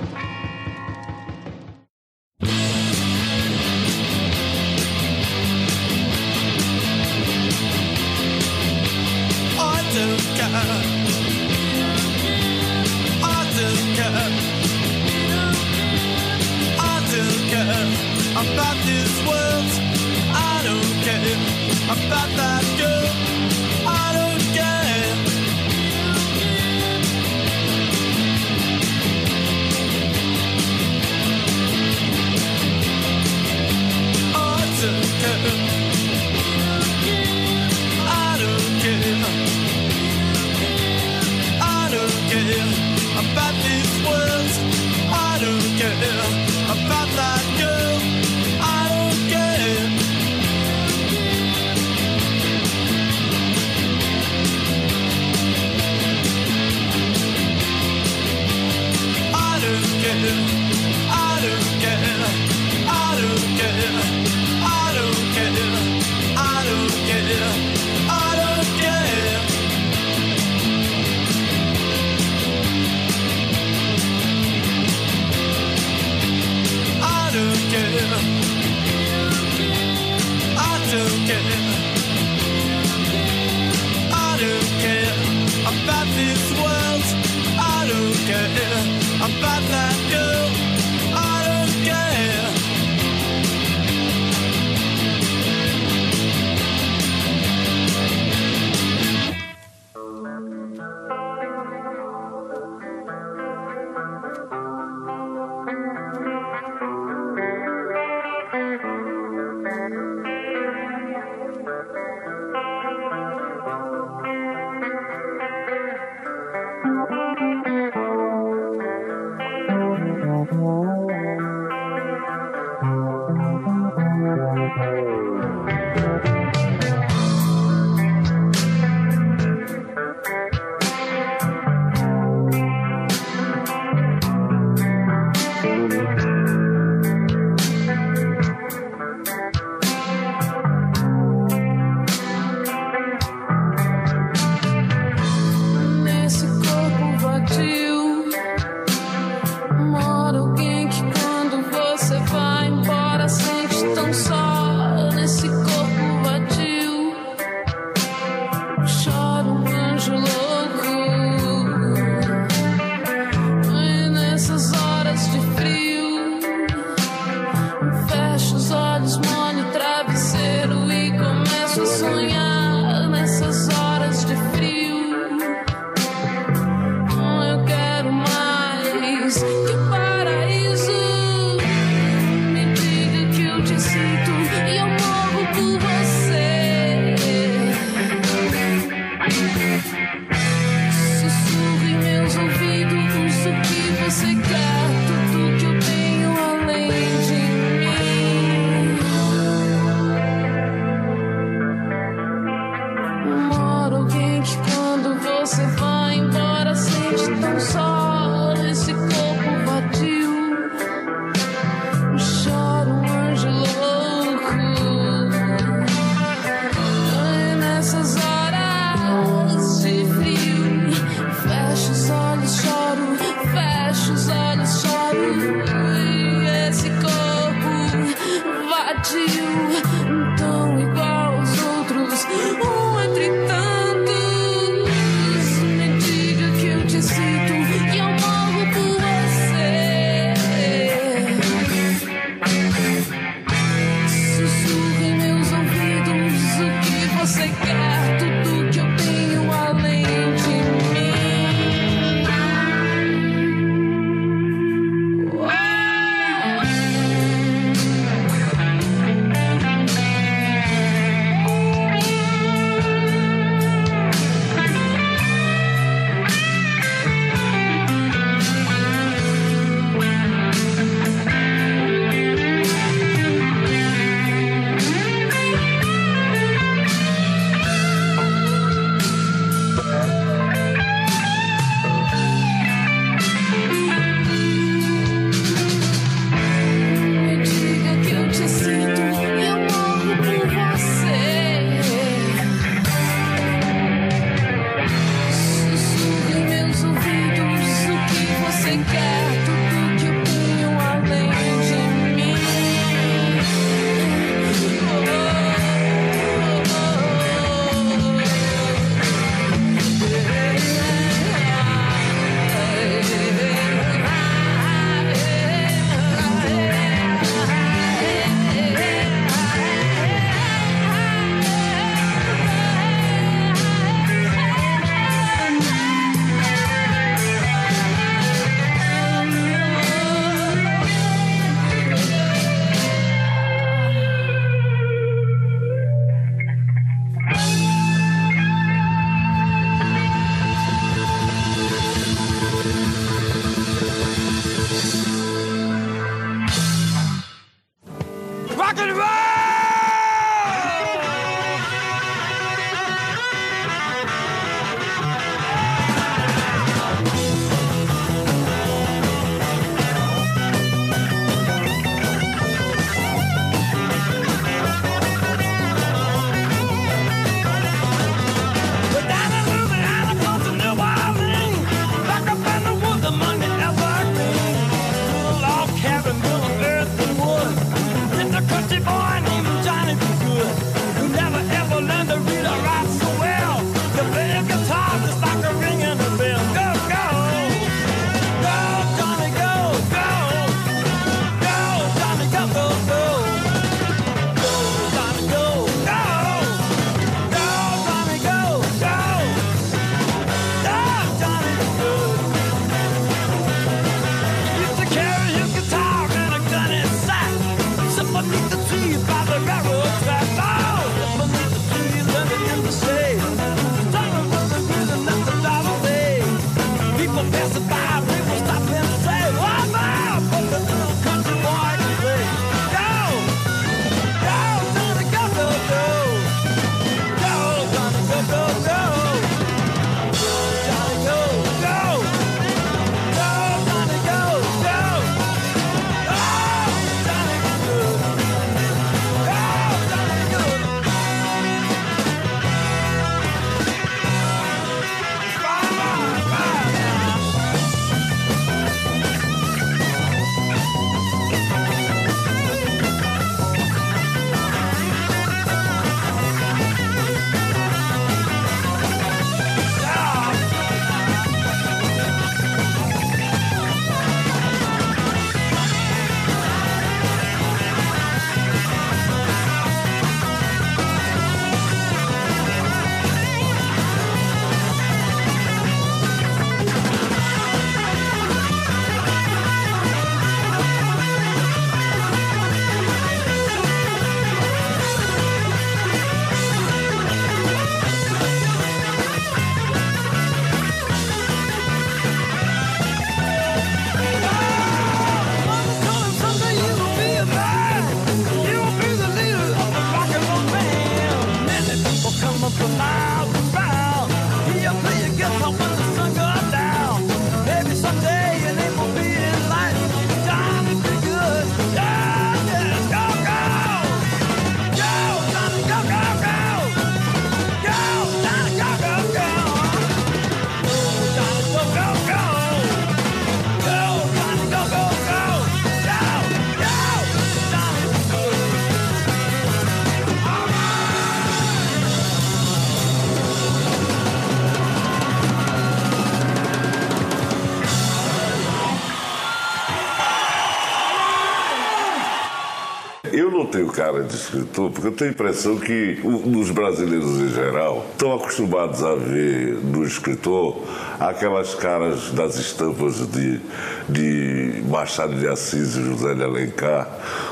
Cara de escritor? Porque eu tenho a impressão que os brasileiros em geral estão acostumados a ver no escritor aquelas caras das estampas de, de Machado de Assis e José de Alencar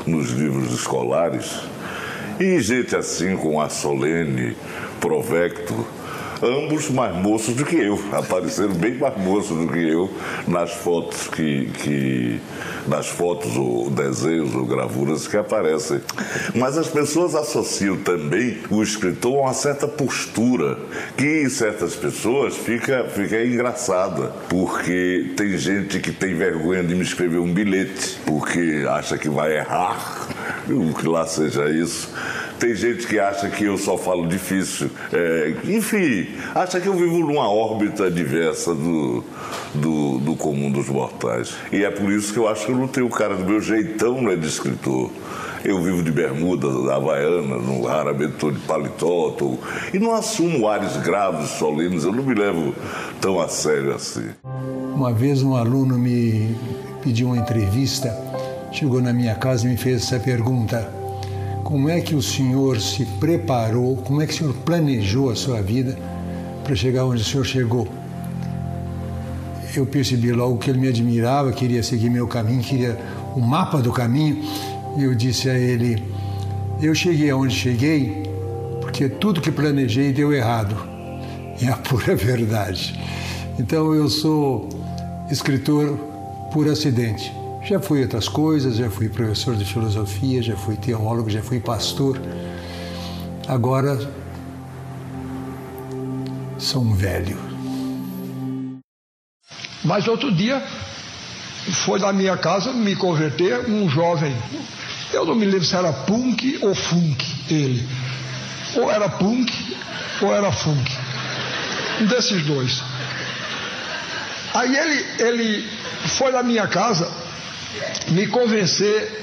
nos livros escolares. E gente assim, com a Solene, Provecto, ambos mais moços do que eu, apareceram bem mais moços do que eu nas fotos que, que nas fotos ou desenhos ou gravuras que aparecem. Mas as pessoas associam também o escritor a uma certa postura que em certas pessoas fica, fica engraçada, porque tem gente que tem vergonha de me escrever um bilhete, porque acha que vai errar, o que lá seja isso. Tem gente que acha que eu só falo difícil. É, enfim, acha que eu vivo numa órbita diversa do, do, do comum dos mortais. E é por isso que eu acho que eu não tenho cara do meu jeitão né, de escritor. Eu vivo de bermuda, da havaiana, não, raramente estou de paletó. tô- e não assumo ares graves, solenes. Eu não me levo tão a sério assim. Uma vez um aluno me pediu uma entrevista, chegou na minha casa e me fez essa pergunta: Como é que o senhor se preparou, como é que o senhor planejou a sua vida para chegar onde o senhor chegou? Eu percebi logo que ele me admirava, queria seguir meu caminho, queria o mapa do caminho, e eu disse a ele: Eu cheguei aonde cheguei porque tudo que planejei deu errado. É a pura verdade. Então eu sou escritor por acidente. Já fui outras coisas, já fui professor de filosofia, já fui teólogo, já fui pastor. Agora sou um velho. Mas outro dia foi na minha casa me converter um jovem. Eu não me lembro se era punk ou funk ele. Ou era punk ou era funk. Um desses dois. Aí ele, ele foi na minha casa me convencer.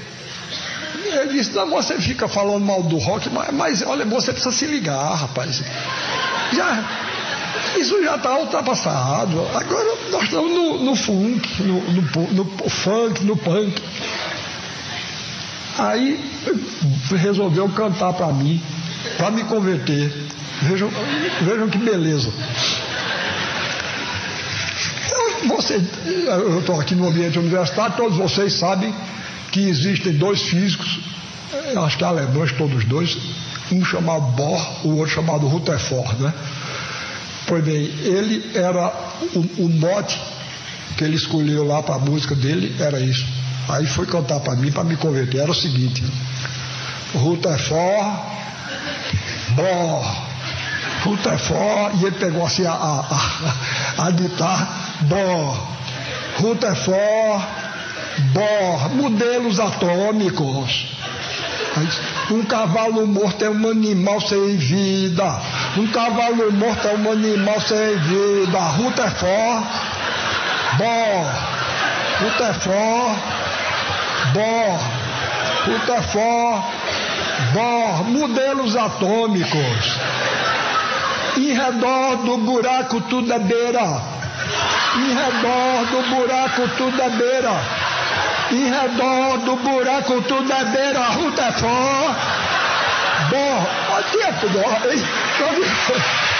Ele disse, não, você fica falando mal do rock, mas, mas olha, você precisa se ligar, rapaz. Já, isso já está ultrapassado. Agora nós estamos no, no funk, no, no no funk, no punk. Aí resolveu cantar para mim, para me converter. Vejam, vejam que beleza. Você, eu estou aqui no ambiente universitário, todos vocês sabem que existem dois físicos, eh, acho que alemães todos dois, um chamado Bohr, o outro chamado Rutherford, né? Pois bem, ele era o, o mote que ele escolheu lá para a música dele, era isso. Aí foi cantar para mim, para me converter. Era o seguinte: Rutherford, Bohr, Rutherford, e ele pegou assim a, a, a, a guitarra, Bohr, Rutherford, Bohr, modelos atômicos. Um cavalo morto é um animal sem vida. Um cavalo morto é um animal sem vida. Rutherford, Bohr, Rutherford, Bohr, Rutherford, Bohr, modelos atômicos. Em redor do buraco tudo é beira. Em redor do buraco tudo é beira. Em redor do buraco tudo é beira. Rutherford, Bohr. Olha tempo, Bohr. hein? do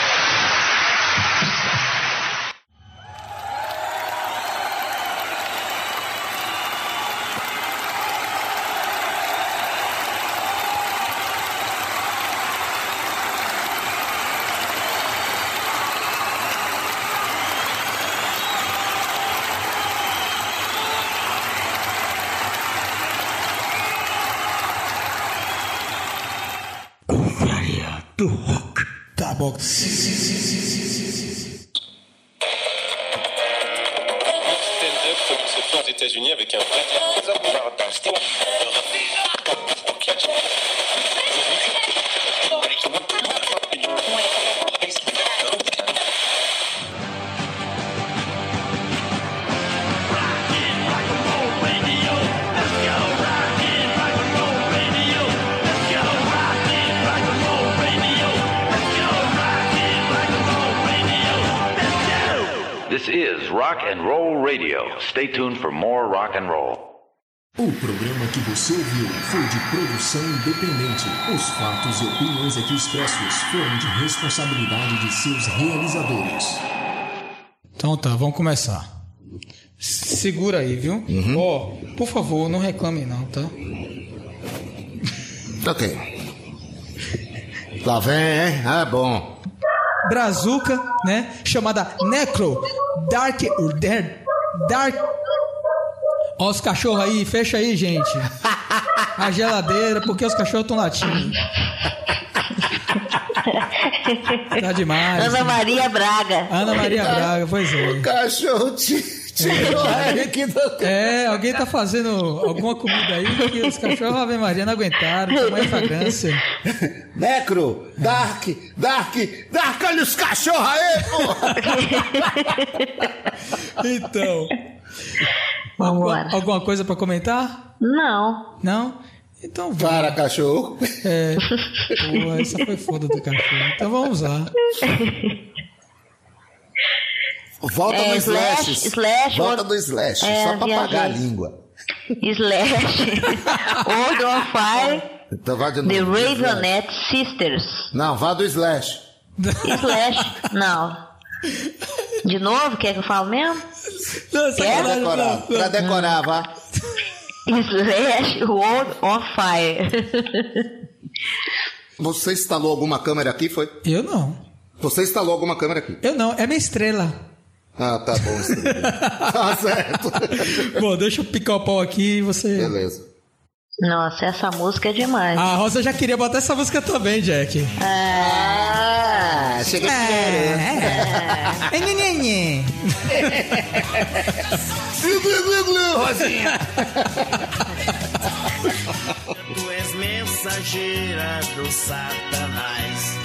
Tá programa que você ouviu foi de produção independente. Os fatos e opiniões aqui expressos foram de responsabilidade de seus realizadores. Então tá, vamos começar. Segura aí, viu? Ó, por favor, não reclame não, tá? Ok. Lá vem, hein? É bom. Brazuca, né? Chamada Necro Dark Dark, Dark Ó os cachorros aí, fecha aí, gente. A geladeira, porque os cachorros estão latindo. Tá demais. Ana Maria Braga. Ana Maria Braga, pois é. O cachorro te tirou aí aqui do... É, alguém tá fazendo alguma comida aí que os cachorros Ave Maria não aguentaram, tamanha fragrância. Necro, Dark, Dark, Dark, olha os cachorros aí, porra! Então. Alguma, alguma coisa pra comentar? Não. Não? Então vamos. Para, cachorro. É. Pô, essa foi foda do cachorro. Então vamos lá. Volta É, no slash. slash, slash, Volta ou- do slash, É, só pra viajei. apagar a língua. Slash. Old on Fire. Então vai de The novo. slash. Ravenette Sisters. Não, vá do slash. Slash. Não. De novo, quer que eu fale mesmo? Não, Pra Quer? decorar, pra decorar, vá. Slash World on Fire. Você instalou alguma câmera aqui, foi? Eu não. Você instalou alguma câmera aqui? Eu não, é minha estrela. Ah, tá bom. estrela. tá certo. Bom, deixa eu picar o pau aqui e você. Beleza. Nossa, essa música é demais. A Rosa já queria botar essa música também, Jack. Ah, chega de É, é. Nhe, nhe, nhe. Glu, glu, glu, glu, Rosinha. Tu és mensageira do Satanás.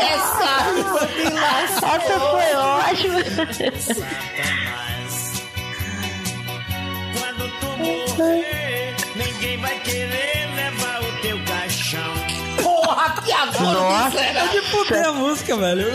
Essa foi ótima. Satanás. Quando tu morrer, ninguém vai querer levar o. Porra, que agora Nossa. É de fuder a música, velho.